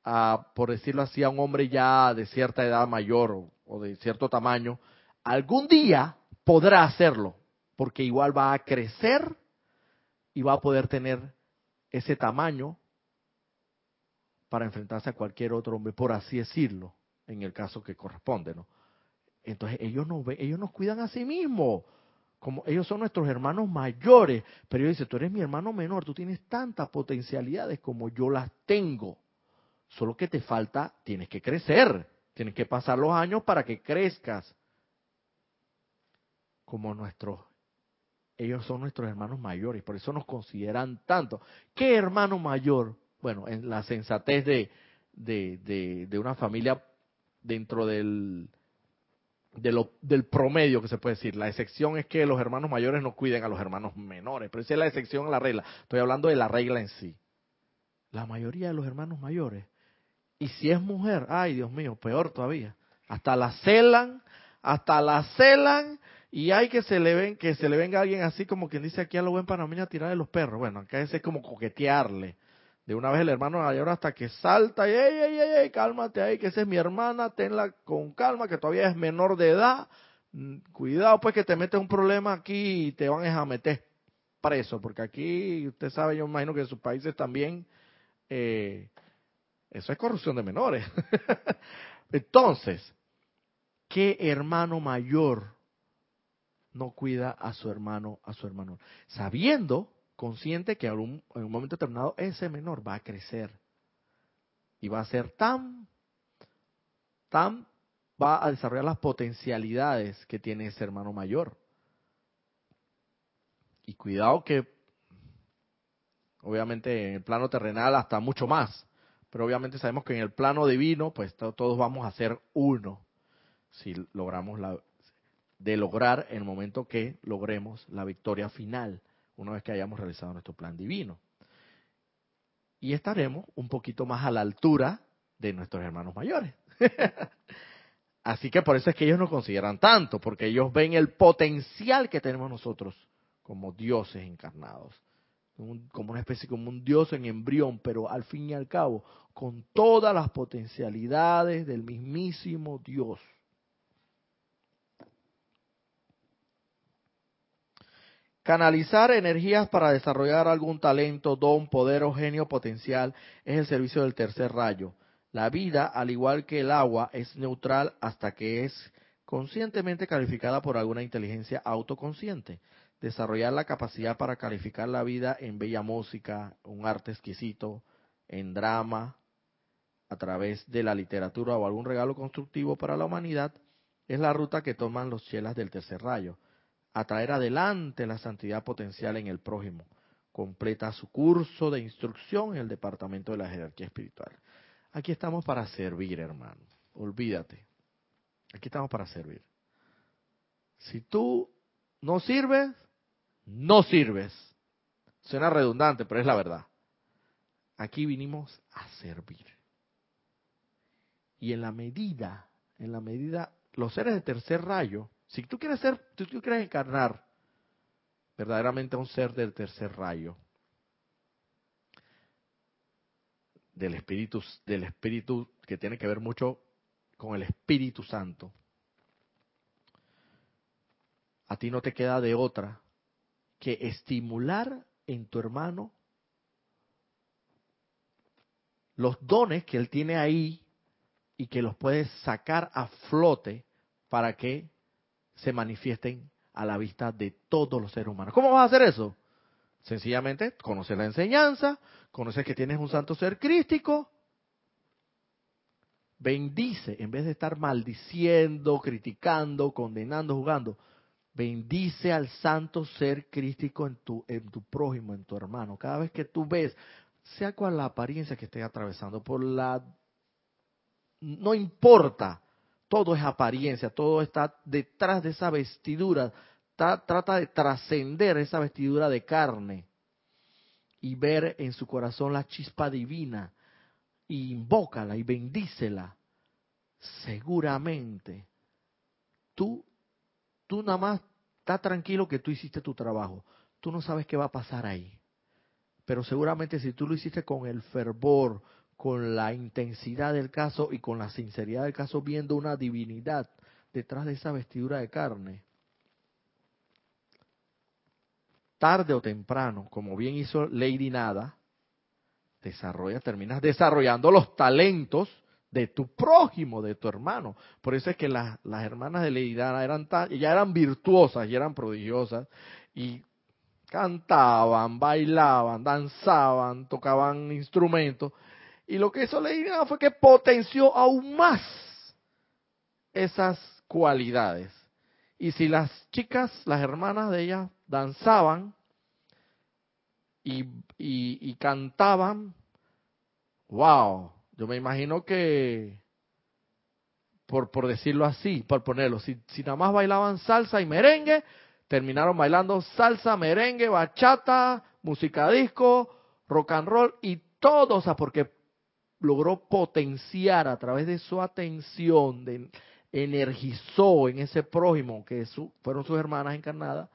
a, por decirlo así, a un hombre ya de cierta edad mayor o, de cierto tamaño, algún día podrá hacerlo, porque igual va a crecer y va a poder tener ese tamaño para enfrentarse a cualquier otro hombre, por así decirlo, en el caso que corresponde, ¿no? Entonces ellos nos ellos nos cuidan a sí mismos como ellos son nuestros hermanos mayores, pero ellos dicen, tú eres mi hermano menor, tú tienes tantas potencialidades como yo las tengo. Solo que te falta, tienes que crecer, tienes que pasar los años para que crezcas. Como nuestros, ellos son nuestros hermanos mayores, por eso nos consideran tanto. ¿Qué hermano mayor? Bueno, en la sensatez de, de, de una familia dentro del, de lo, del promedio que se puede decir. La excepción es que los hermanos mayores no cuiden a los hermanos menores, pero esa es la excepción a la regla. Estoy hablando de la regla en sí. La mayoría de los hermanos mayores. Y si es mujer, ay Dios mío, peor todavía. Hasta la celan, hasta la celan y hay que se le ven que se le venga alguien así como quien dice aquí a lo buen panameño a tirar de los perros. Bueno, acá ese es como coquetearle. De una vez el hermano mayor hasta que salta y, ey, ey, ey, cálmate ahí, que esa es mi hermana, tenla con calma, que todavía es menor de edad. Mm, cuidado pues que te metes un problema aquí y te van a meter preso, porque aquí, usted sabe, yo imagino que en sus países también, eh, eso es corrupción de menores. [laughs] Entonces, ¿qué hermano mayor no cuida a su hermano, a su hermano? Sabiendo consciente que en un, momento determinado ese menor va a crecer. Y va a ser tan, tan, va a desarrollar las potencialidades que tiene ese hermano mayor. Y cuidado que, obviamente en el plano terrenal hasta mucho más, pero obviamente sabemos que en el plano divino, pues todos vamos a ser uno, si logramos la, de lograr en el momento que logremos la victoria final una vez que hayamos realizado nuestro plan divino. Y estaremos un poquito más a la altura de nuestros hermanos mayores. [laughs] Así que por eso es que ellos nos consideran tanto, porque ellos ven el potencial que tenemos nosotros como dioses encarnados, como una especie, como un dios en embrión, pero al fin y al cabo, con todas las potencialidades del mismísimo Dios. Canalizar energías para desarrollar algún talento, don, poder o genio potencial es el servicio del tercer rayo. La vida, al igual que el agua, es neutral hasta que es conscientemente calificada por alguna inteligencia autoconsciente. Desarrollar la capacidad para calificar la vida en bella música, un arte exquisito, en drama, a través de la literatura o algún regalo constructivo para la humanidad, es la ruta que toman los chelas del tercer rayo a traer adelante la santidad potencial en el prójimo. Completa su curso de instrucción en el departamento de la jerarquía espiritual. Aquí estamos para servir, hermano. Olvídate. Aquí estamos para servir. Si tú no sirves, no sirves. Suena redundante, pero es la verdad. Aquí vinimos a servir. Y en la medida, en la medida, los seres de tercer rayo si tú quieres ser, si tú quieres encarnar verdaderamente a un ser del tercer rayo, del espíritu, del espíritu que tiene que ver mucho con el Espíritu Santo, a ti no te queda de otra que estimular en tu hermano los dones que él tiene ahí y que los puedes sacar a flote para que se manifiesten a la vista de todos los seres humanos. ¿Cómo vas a hacer eso? Sencillamente, conocer la enseñanza, conocer que tienes un santo ser crístico, bendice, en vez de estar maldiciendo, criticando, condenando, jugando, bendice al santo ser crístico en tu, en tu prójimo, en tu hermano. Cada vez que tú ves, sea cual la apariencia que esté atravesando, por la... No importa, todo es apariencia, todo está detrás de esa vestidura, trata de trascender esa vestidura de carne y ver en su corazón la chispa divina, y invócala y bendícela. Seguramente tú, tú nada más está tranquilo que tú hiciste tu trabajo. Tú no sabes qué va a pasar ahí. Pero seguramente si tú lo hiciste con el fervor, con la intensidad del caso y con la sinceridad del caso, viendo una divinidad detrás de esa vestidura de carne. Tarde o temprano, como bien hizo Lady Nada, desarrolla, terminas desarrollando los talentos de tu prójimo, de tu hermano. Por eso es que las, las hermanas de Leidana eran tan, ya eran virtuosas y eran prodigiosas y cantaban, bailaban, danzaban, tocaban instrumentos. Y lo que hizo Leidana fue que potenció aún más esas cualidades. Y si las chicas, las hermanas de ella, danzaban y, y, y cantaban, wow, yo me imagino que, por, por decirlo así, por ponerlo, si, si nada más bailaban salsa y merengue, terminaron bailando salsa, merengue, bachata, música disco, rock and roll y todo, o sea, porque logró potenciar a través de su atención, energizó en ese prójimo que fueron sus hermanas encarnadas,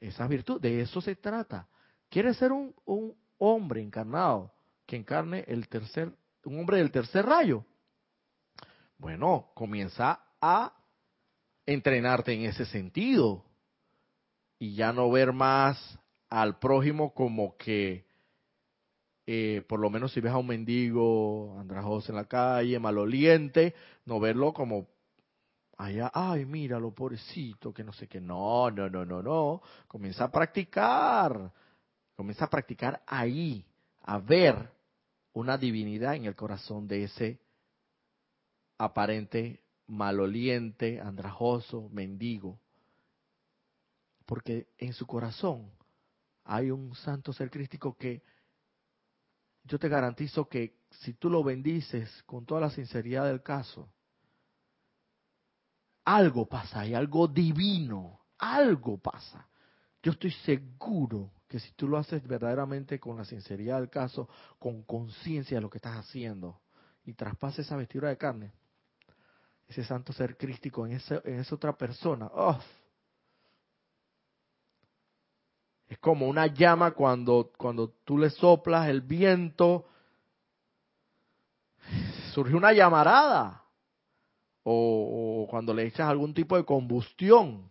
esa virtud. De eso se trata. Quiere ser un, un hombre encarnado que encarne el tercer un hombre del tercer rayo. Bueno, comienza a entrenarte en ese sentido y ya no ver más al prójimo como que, eh, por lo menos si ves a un mendigo andrajoso en la calle, maloliente, no verlo como allá, ay, míralo, pobrecito, que no sé qué. No, no, no, no, no. Comienza a practicar. Comienza a practicar ahí, a ver una divinidad en el corazón de ese aparente maloliente, andrajoso, mendigo. Porque en su corazón hay un santo ser crístico que yo te garantizo que si tú lo bendices con toda la sinceridad del caso, algo pasa, hay algo divino, algo pasa. Yo estoy seguro que si tú lo haces verdaderamente con la sinceridad del caso, con conciencia de lo que estás haciendo, y traspases esa vestidura de carne, ese santo ser crístico en, en esa otra persona, es como una llama cuando, cuando tú le soplas el viento, surge una llamarada, o cuando le echas algún tipo de combustión,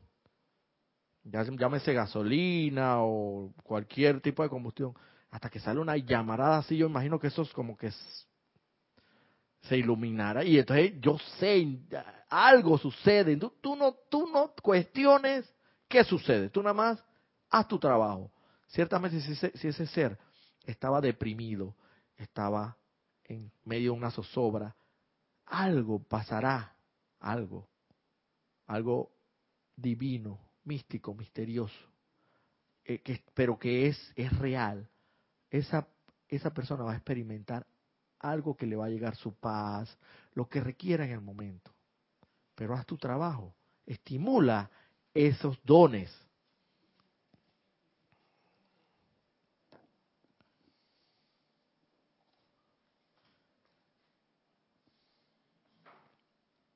llámese gasolina o cualquier tipo de combustión, hasta que sale una llamarada así, yo imagino que eso es como que se iluminara. Y entonces yo sé, algo sucede, tú, tú, no, tú no cuestiones qué sucede, tú nada más haz tu trabajo. Ciertamente si ese, ser estaba deprimido, estaba en medio de una zozobra, algo pasará, algo, algo divino místico, misterioso, eh, pero que es, es real, esa, esa persona va a experimentar algo que le va a llegar su paz, lo que requiera en el momento. Pero haz tu trabajo, estimula esos dones.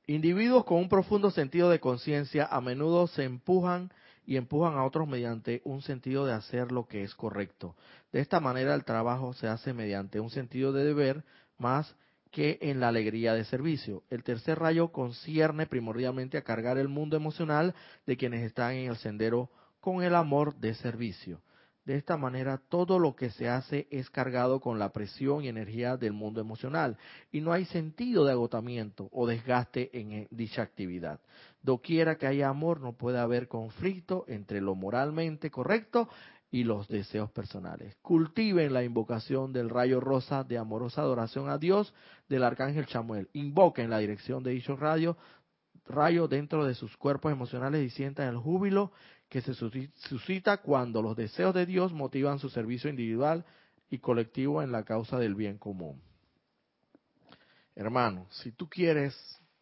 Individuos con un profundo sentido de conciencia a menudo se empujan y empujan a otros mediante un sentido de hacer lo que es correcto. De esta manera el trabajo se hace mediante un sentido de deber más que en la alegría de servicio. El tercer rayo concierne primordialmente a cargar el mundo emocional de quienes están en el sendero con el amor de servicio. De esta manera, todo lo que se hace es cargado con la presión y energía del mundo emocional y no hay sentido de agotamiento o desgaste en eh, dicha actividad. Doquiera que haya amor, no puede haber conflicto entre lo moralmente correcto y los deseos personales. Cultiven la invocación del rayo rosa de amorosa adoración a Dios del arcángel Chamuel. Invoquen la dirección de dicho rayo, rayo dentro de sus cuerpos emocionales y sientan el júbilo que se suscita cuando los deseos de Dios motivan su servicio individual y colectivo en la causa del bien común. Hermano, si tú quieres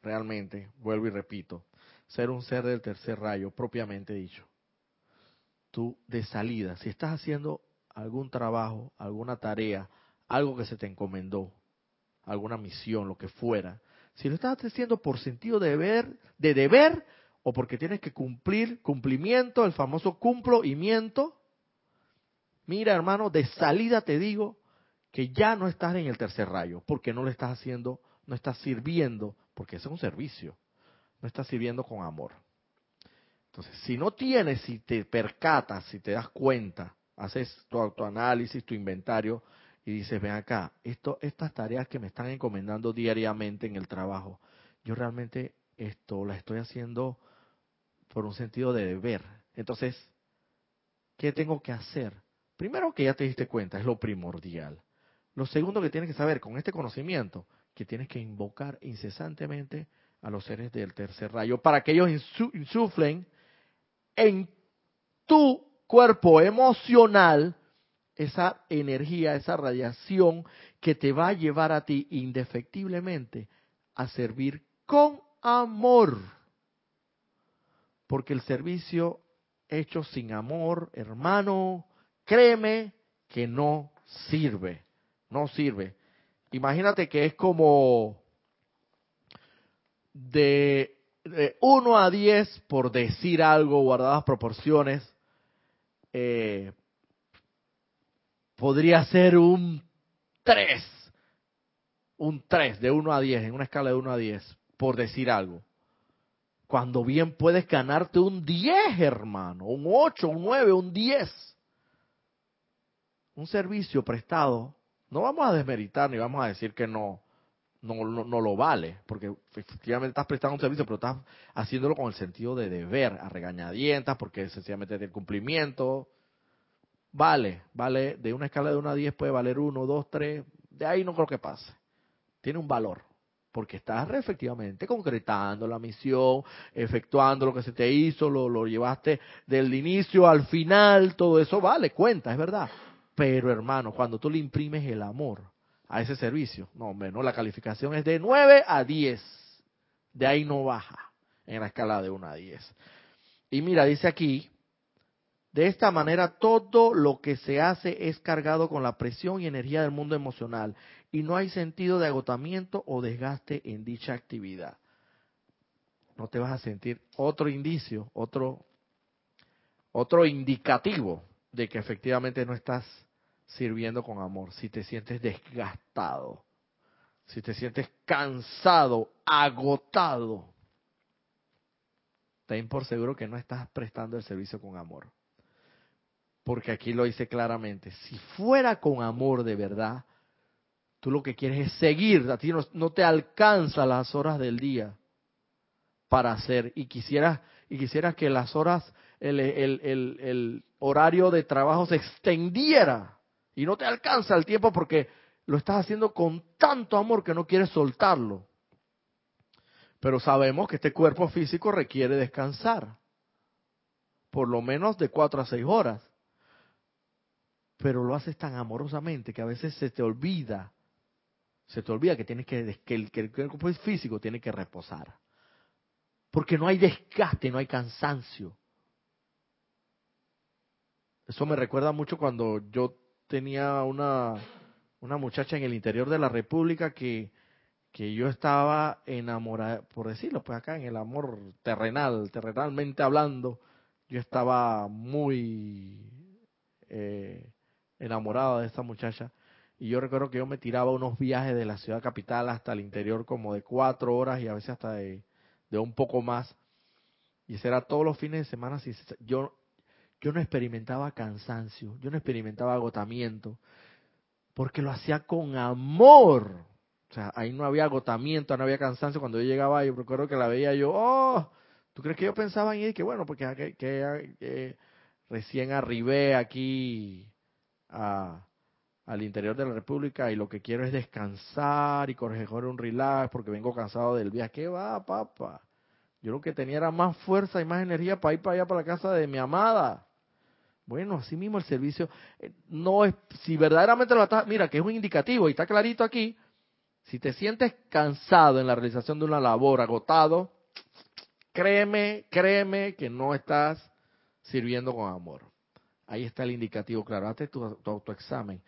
realmente, vuelvo y repito, ser un ser del tercer rayo, propiamente dicho, tú de salida, si estás haciendo algún trabajo, alguna tarea, algo que se te encomendó, alguna misión, lo que fuera, si lo estás haciendo por sentido de deber, de deber, o porque tienes que cumplir cumplimiento, el famoso cumplo y miento, mira hermano, de salida te digo que ya no estás en el tercer rayo, porque no le estás haciendo, no estás sirviendo, porque es un servicio, no estás sirviendo con amor. Entonces, si no tienes, si te percatas, si te das cuenta, haces tu autoanálisis, tu inventario, y dices, ven acá, esto, estas tareas que me están encomendando diariamente en el trabajo, yo realmente esto la estoy haciendo por un sentido de deber. Entonces, ¿qué tengo que hacer? Primero que ya te diste cuenta, es lo primordial. Lo segundo que tienes que saber con este conocimiento, que tienes que invocar incesantemente a los seres del tercer rayo para que ellos insuflen en tu cuerpo emocional esa energía, esa radiación que te va a llevar a ti indefectiblemente a servir con amor. Porque el servicio hecho sin amor, hermano, créeme que no sirve, no sirve. Imagínate que es como de, 1 a 10, por decir algo, guardadas proporciones, eh, podría ser un 3. Un 3, de 1 a 10, en una escala de 1 a 10, por decir algo. Cuando bien puedes ganarte un 10, hermano, un 8, un 9, un 10. Un servicio prestado, no vamos a desmeritar ni vamos a decir que no, no, no, lo vale, porque efectivamente estás prestando un servicio, pero estás haciéndolo con el sentido de deber, a regañadientas, porque sencillamente el cumplimiento. Vale, vale, de una escala de 1 a 10 puede valer 1, 2, 3, de ahí no creo que pase. Tiene un valor, porque estás efectivamente concretando la misión, efectuando lo que se te hizo, lo, lo llevaste del inicio al final, todo eso vale, cuenta, es verdad. Pero hermano, cuando tú le imprimes el amor, a ese servicio. No, hombre, no, la calificación es de 9 a 10. De ahí no baja en la escala de 1 a 10. Y mira, dice aquí, de esta manera todo lo que se hace es cargado con la presión y energía del mundo emocional y no hay sentido de agotamiento o desgaste en dicha actividad. No te vas a sentir otro indicio, otro otro indicativo de que efectivamente no estás sirviendo con amor, si te sientes desgastado, si te sientes cansado, agotado, ten por seguro que no estás prestando el servicio con amor. Porque aquí lo dice claramente, si fuera con amor de verdad, tú lo que quieres es seguir, a ti no, te alcanza las horas del día para hacer y quisieras y quisieras que las horas el, el horario de trabajo se extendiera y no te alcanza el tiempo porque lo estás haciendo con tanto amor que no quieres soltarlo. Pero sabemos que este cuerpo físico requiere descansar. Por lo menos de cuatro a seis horas. Pero lo haces tan amorosamente que a veces se te olvida. Se te olvida que tienes que, que el, que el cuerpo físico tiene que reposar. Porque no hay desgaste, no hay cansancio. Eso me recuerda mucho cuando yo tenía una, una muchacha en el interior de la República que, que yo estaba enamorada, por decirlo, pues acá en el amor terrenal, terrenalmente hablando, yo estaba muy eh, enamorado de esta muchacha. Y yo recuerdo que yo me tiraba unos viajes de la ciudad capital hasta el interior como de cuatro horas y a veces hasta de, de un poco más. Y eso era todos los fines de semana. Yo yo no experimentaba cansancio, yo no experimentaba agotamiento, porque lo hacía con amor. O sea, ahí no había agotamiento, no había cansancio. Cuando yo llegaba, ahí, recuerdo que la veía yo, oh, ¿tú crees que yo pensaba en ir? Que bueno, porque que, recién arribé aquí al interior de la República y lo que quiero es descansar y corregir un relax porque vengo cansado del viaje. ¿Qué va, papá? Yo lo que tenía era más fuerza y más energía para ir para allá, para la casa de mi amada. Bueno, así mismo el servicio eh, no es, si verdaderamente lo estás, mira que es un indicativo y está clarito aquí, si te sientes cansado en la realización de una labor, agotado, créeme, créeme que no estás sirviendo con amor. Ahí está el indicativo claro, hazte tu, tu autoexamen.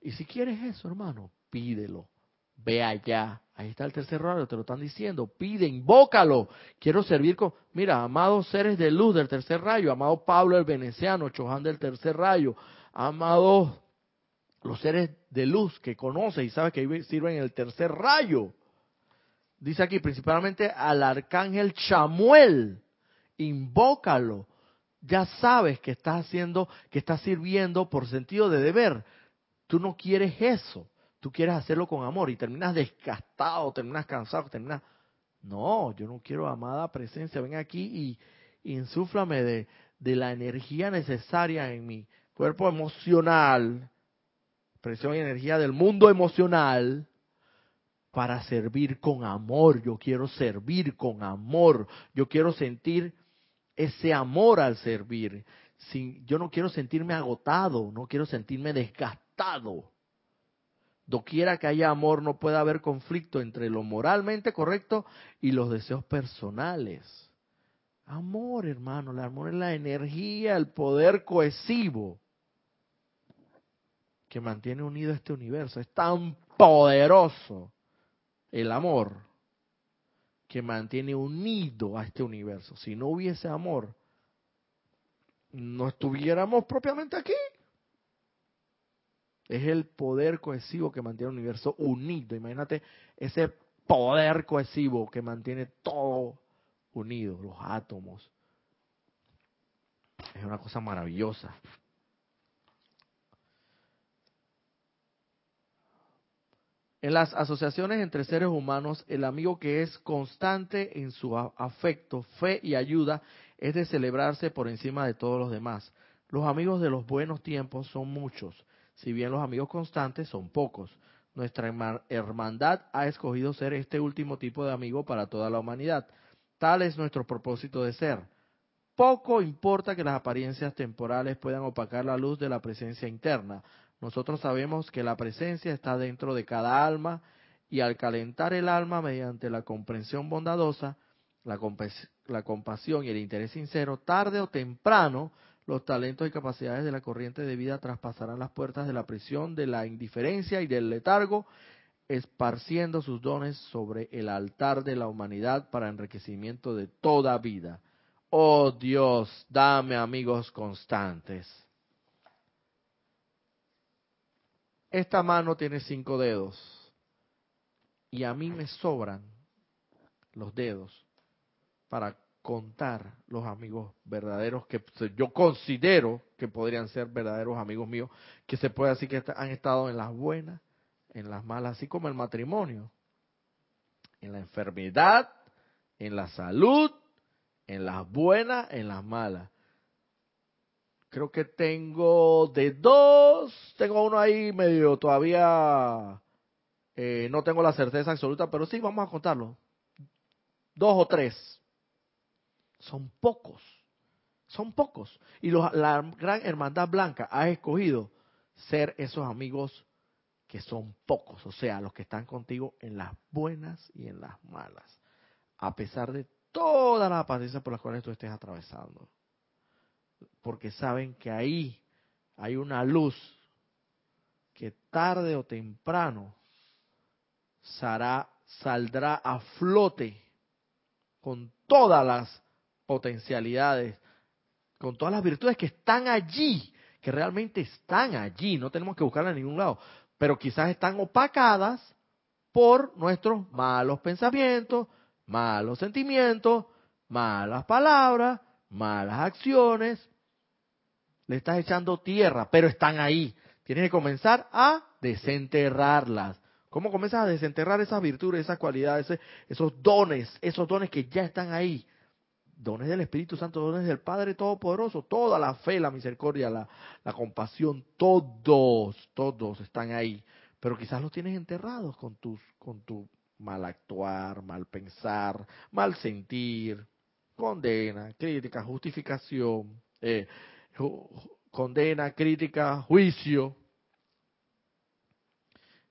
Y si quieres eso, hermano, pídelo ve allá. Ahí está el tercer rayo, te lo están diciendo. Pide, invócalo. Quiero servir con, mira, amados seres de luz del tercer rayo, amado Pablo el Veneciano, Choján del tercer rayo, amados los seres de luz que conoce y sabe que sirven en el tercer rayo. Dice aquí principalmente al arcángel Chamuel, invócalo. Ya sabes que estás haciendo, que estás sirviendo por sentido de deber tú no quieres eso. Tú quieres hacerlo con amor y terminas desgastado, terminas cansado, terminas... No, yo no quiero amada presencia. Ven aquí y insúflame de, de la energía necesaria en mi cuerpo emocional, presión y energía del mundo emocional, para servir con amor. Yo quiero servir con amor. Yo quiero sentir ese amor al servir. Yo no quiero sentirme agotado, no quiero sentirme desgastado. Doquiera que haya amor, no puede haber conflicto entre lo moralmente correcto y los deseos personales. Amor, hermano, el amor es la energía, el poder cohesivo que mantiene unido este universo. Es tan poderoso el amor que mantiene unido a este universo. Si no hubiese amor, no estuviéramos propiamente aquí. Es el poder cohesivo que mantiene el universo unido. Imagínate ese poder cohesivo que mantiene todo unido, los átomos. Es una cosa maravillosa. En las asociaciones entre seres humanos, el amigo que es constante en su afecto, fe y ayuda es de celebrarse por encima de todos los demás. Los amigos de los buenos tiempos son muchos, si bien los amigos constantes son pocos. Nuestra hermandad ha escogido ser este último tipo de amigo para toda la humanidad. Tal es nuestro propósito de ser. Poco importa que las apariencias temporales puedan opacar la luz de la presencia interna. Nosotros sabemos que la presencia está dentro de cada alma y al calentar el alma mediante la comprensión bondadosa, la, compasión y el interés sincero, tarde o temprano los talentos y capacidades de la corriente de vida traspasarán las puertas de la prisión, de la indiferencia y del letargo, esparciendo sus dones sobre el altar de la humanidad para enriquecimiento de toda vida. Oh Dios, dame amigos constantes. Esta mano tiene cinco dedos y a mí me sobran los dedos para contar los amigos verdaderos que yo considero que podrían ser verdaderos amigos míos, que se puede decir que han estado en las buenas, en las malas, así como el matrimonio, en la enfermedad, en la salud, en las buenas, en las malas creo que tengo de dos, tengo uno ahí medio todavía, eh, no tengo la certeza absoluta, pero sí, vamos a contarlo. Dos o tres. Son pocos, son pocos. Y la gran hermandad blanca ha escogido ser esos amigos que son pocos, o sea, los que están contigo en las buenas y en las malas, a pesar de todas las paciencias por las cuales tú estés atravesando porque saben que ahí hay una luz que tarde o temprano saldrá a flote con todas las potencialidades, con todas las virtudes que están allí, que realmente están allí, no tenemos que buscarlas en ningún lado, pero quizás están opacadas por nuestros malos pensamientos, malos sentimientos, malas palabras, malas acciones, le estás echando tierra, pero están ahí. Tienes que comenzar a desenterrarlas. ¿Cómo comienzas a desenterrar esas virtudes, esas cualidades, esos dones, esos dones que ya están ahí? Dones del Espíritu Santo, dones del Padre Todopoderoso, toda la fe, la misericordia, la, compasión, todos, todos están ahí. Pero quizás los tienes enterrados con, tus, con tu mal actuar, mal pensar, mal sentir, condena, crítica, justificación, eh, condena, crítica, juicio.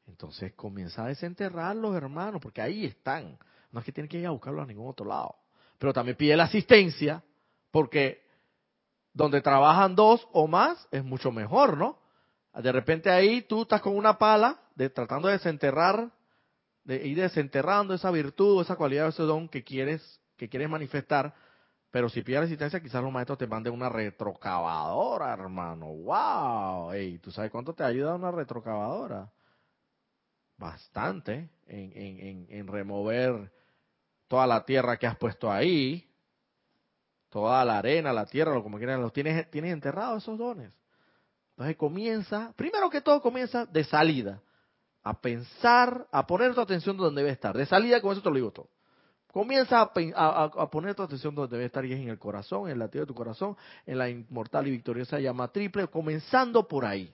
Entonces comienza a desenterrarlos, hermanos, porque ahí están. No es que tiene que ir a buscarlos a ningún otro lado. Pero también pide la asistencia, porque donde trabajan dos o más es mucho mejor, ¿no? De repente ahí tú estás con una pala tratando de desenterrar, de ir desenterrando esa virtud, esa cualidad, ese don que quieres, que quieres manifestar, pero si pides resistencia, quizás los maestros te manden una retrocavadora, hermano. ¡Wow! Ey, ¿Tú sabes cuánto te ayuda una retrocavadora? Bastante en, en, en, remover toda la tierra que has puesto ahí, toda la arena, la tierra, lo como quieras, los tienes, tienes enterrados esos dones. Entonces comienza, primero que todo comienza de salida, a pensar, a poner tu atención donde debe estar. De salida con eso te lo digo todo. Comienza a, poner tu atención donde debe estar y es en el corazón, en el latido de tu corazón, en la inmortal y victoriosa llama triple, comenzando por ahí.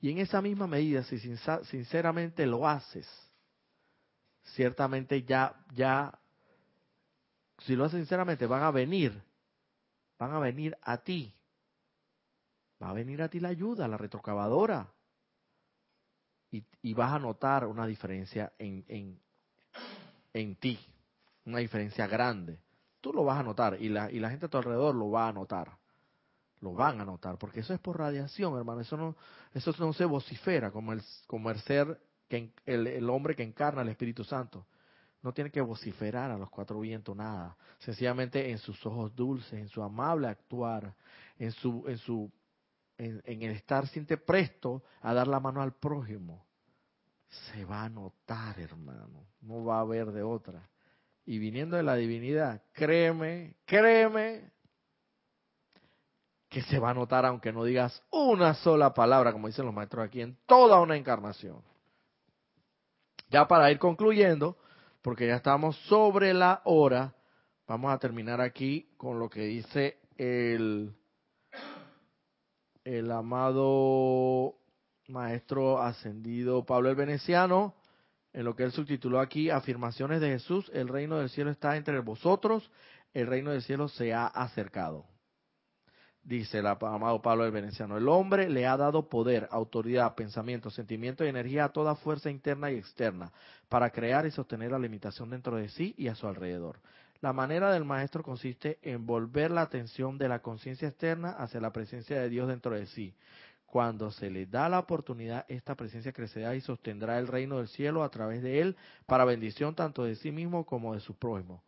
Y en esa misma medida, si sinceramente lo haces, ciertamente ya, ya, si lo haces sinceramente, van a venir, van a venir a ti. Va a venir a ti la ayuda, la retrocavadora. Y, vas a notar una diferencia en, en, en ti, una diferencia grande. Tú lo vas a notar y la, y la gente a tu alrededor lo va a notar. Lo van a notar, porque eso es por radiación, hermano. Eso no, eso no se vocifera como el, como el ser, que, el, hombre que encarna el Espíritu Santo. No tiene que vociferar a los cuatro vientos nada. Sencillamente en sus ojos dulces, en su amable actuar, en su, en su, en, en el estar siente presto a dar la mano al prójimo se va a notar, hermano. No va a haber de otra. Y viniendo de la divinidad, créeme, créeme, que se va a notar aunque no digas una sola palabra, como dicen los maestros aquí, en toda una encarnación. Ya para ir concluyendo, porque ya estamos sobre la hora, vamos a terminar aquí con lo que dice el, el amado maestro ascendido Pablo el Veneciano, en lo que él subtituló aquí, afirmaciones de Jesús, el reino del cielo está entre vosotros, el reino del cielo se ha acercado. Dice el amado Pablo el Veneciano, el hombre le ha dado poder, autoridad, pensamiento, sentimiento y energía a toda fuerza interna y externa para crear y sostener la limitación dentro de sí y a su alrededor. La manera del maestro consiste en volver la atención de la conciencia externa hacia la presencia de Dios dentro de sí, cuando se le da la oportunidad, esta presencia crecerá y sostendrá el reino del cielo a través de él para bendición tanto de sí mismo como de su prójimo.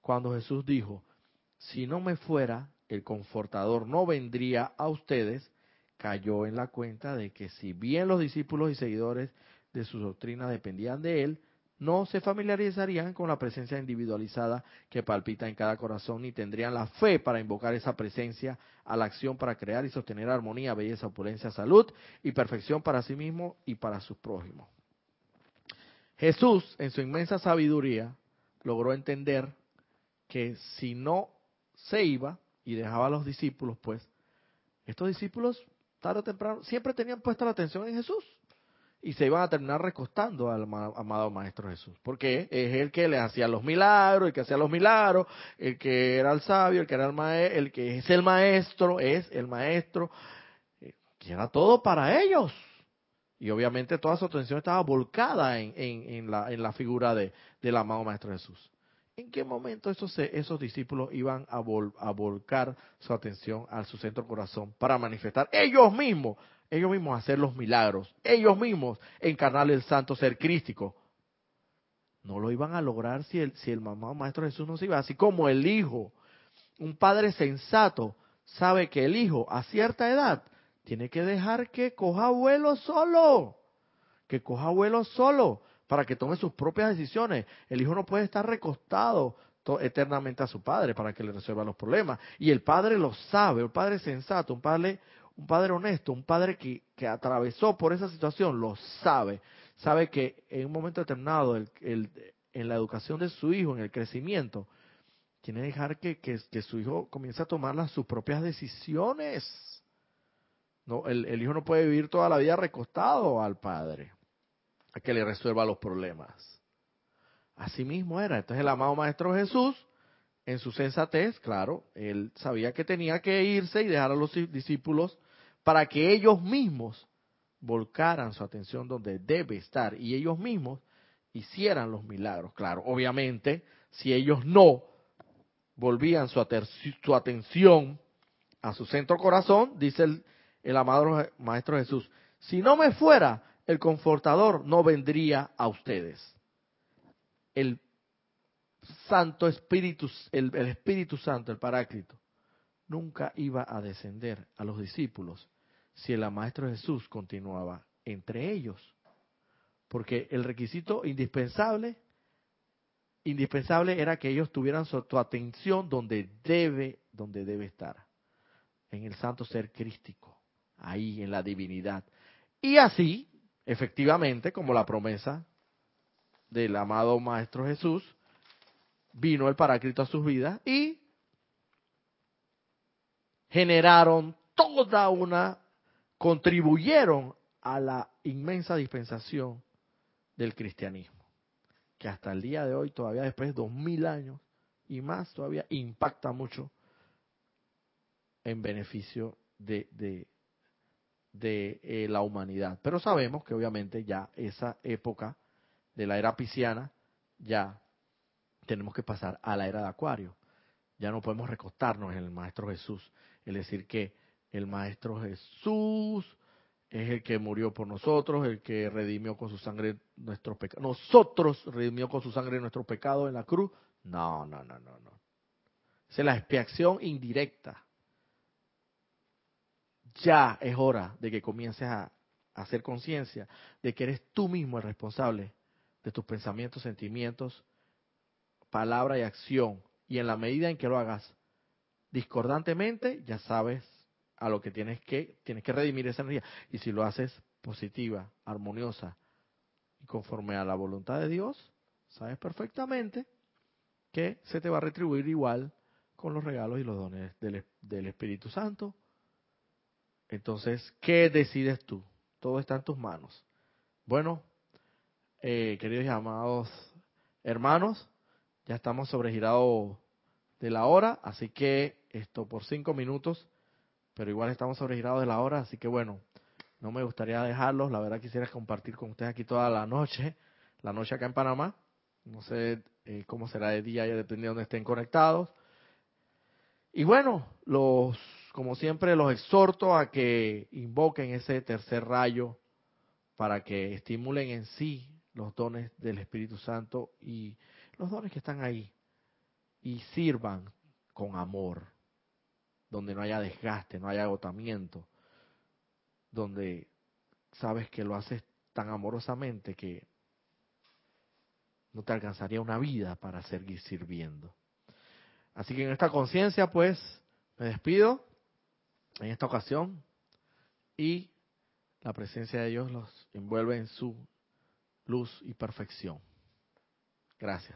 Cuando Jesús dijo, si no me fuera, el confortador no vendría a ustedes, cayó en la cuenta de que si bien los discípulos y seguidores de su doctrina dependían de él, no se familiarizarían con la presencia individualizada que palpita en cada corazón, ni tendrían la fe para invocar esa presencia a la acción para crear y sostener armonía, belleza, opulencia, salud y perfección para sí mismo y para sus prójimos. Jesús, en su inmensa sabiduría, logró entender que si no se iba y dejaba a los discípulos, pues, estos discípulos, tarde o temprano, siempre tenían puesta la atención en Jesús y se iban a terminar recostando al amado Maestro Jesús, porque es el que le hacía los milagros, el que hacía los milagros, el que era el sabio, el que era el maestro, el que es el maestro, es el maestro, eh, que era todo para ellos. Y obviamente toda su atención estaba volcada en, en, la, en la, figura de, del amado Maestro Jesús. ¿En qué momento esos, esos discípulos iban a, a volcar su atención a su centro corazón para manifestar ellos mismos ellos mismos hacer los milagros, ellos mismos encarnar el santo ser crístico. No lo iban a lograr si el, si el mamá maestro Jesús no se iba, así como el hijo, un padre sensato, sabe que el hijo a cierta edad tiene que dejar que coja vuelo solo, que coja vuelo solo para que tome sus propias decisiones. El hijo no puede estar recostado eternamente a su padre para que le resuelva los problemas. Y el padre lo sabe, el padre sensato, un padre, un padre honesto, un padre que, que atravesó por esa situación, lo sabe. Sabe que en un momento determinado, en la educación de su hijo, en el crecimiento, tiene que dejar que, que, su hijo comience a tomar las, sus propias decisiones. No, el, el, hijo no puede vivir toda la vida recostado al padre, a que le resuelva los problemas. Así mismo era. Entonces el amado Maestro Jesús en su sensatez, claro, él sabía que tenía que irse y dejar a los discípulos para que ellos mismos volcaran su atención donde debe estar y ellos mismos hicieran los milagros. Claro, obviamente, si ellos no volvían su, atención a su centro corazón, dice el, el amado Maestro Jesús, si no me fuera, el confortador no vendría a ustedes. El Santo Espíritu, el, Espíritu Santo, el Paráclito, nunca iba a descender a los discípulos si el Maestro Jesús continuaba entre ellos. Porque el requisito indispensable, indispensable era que ellos tuvieran su, atención donde debe, donde debe estar, en el santo ser crístico, ahí en la divinidad. Y así, efectivamente, como la promesa del amado Maestro Jesús, vino el Paráclito a sus vidas y generaron toda una, contribuyeron a la inmensa dispensación del cristianismo, que hasta el día de hoy, todavía después de dos mil años y más, todavía impacta mucho en beneficio de, de, de eh, la humanidad. Pero sabemos que obviamente ya esa época de la era pisciana, ya tenemos que pasar a la era de Acuario. Ya no podemos recostarnos en el Maestro Jesús. Es decir, que el Maestro Jesús es el que murió por nosotros, el que redimió con su sangre nuestros pecados. Nosotros redimió con su sangre nuestro pecado en la cruz. No, no, no, no, no. Esa es la expiación indirecta. Ya es hora de que comiences a, hacer conciencia de que eres tú mismo el responsable de tus pensamientos, sentimientos, palabra y acción. Y en la medida en que lo hagas discordantemente, ya sabes a lo que tienes que, tienes que redimir esa energía. Y si lo haces positiva, armoniosa y conforme a la voluntad de Dios, sabes perfectamente que se te va a retribuir igual con los regalos y los dones del, del Espíritu Santo. Entonces, ¿qué decides tú? Todo está en tus manos. Bueno, eh, queridos y amados hermanos, ya estamos sobregirados de la hora, así que esto por cinco minutos, pero igual estamos sobregirados de la hora, así que bueno, no me gustaría dejarlos, la verdad quisiera compartir con ustedes aquí toda la noche, la noche acá en Panamá, no sé eh, cómo será de día, ya depende de donde estén conectados. Y bueno, los, como siempre, los exhorto a que invoquen ese tercer rayo para que estimulen en sí los dones del Espíritu Santo y los dones que están ahí y sirvan con amor, donde no haya desgaste, no haya agotamiento, donde sabes que lo haces tan amorosamente que no te alcanzaría una vida para seguir sirviendo. Así que en esta conciencia, pues, me despido en esta ocasión y la presencia de Dios los envuelve en su luz y perfección. Gracias.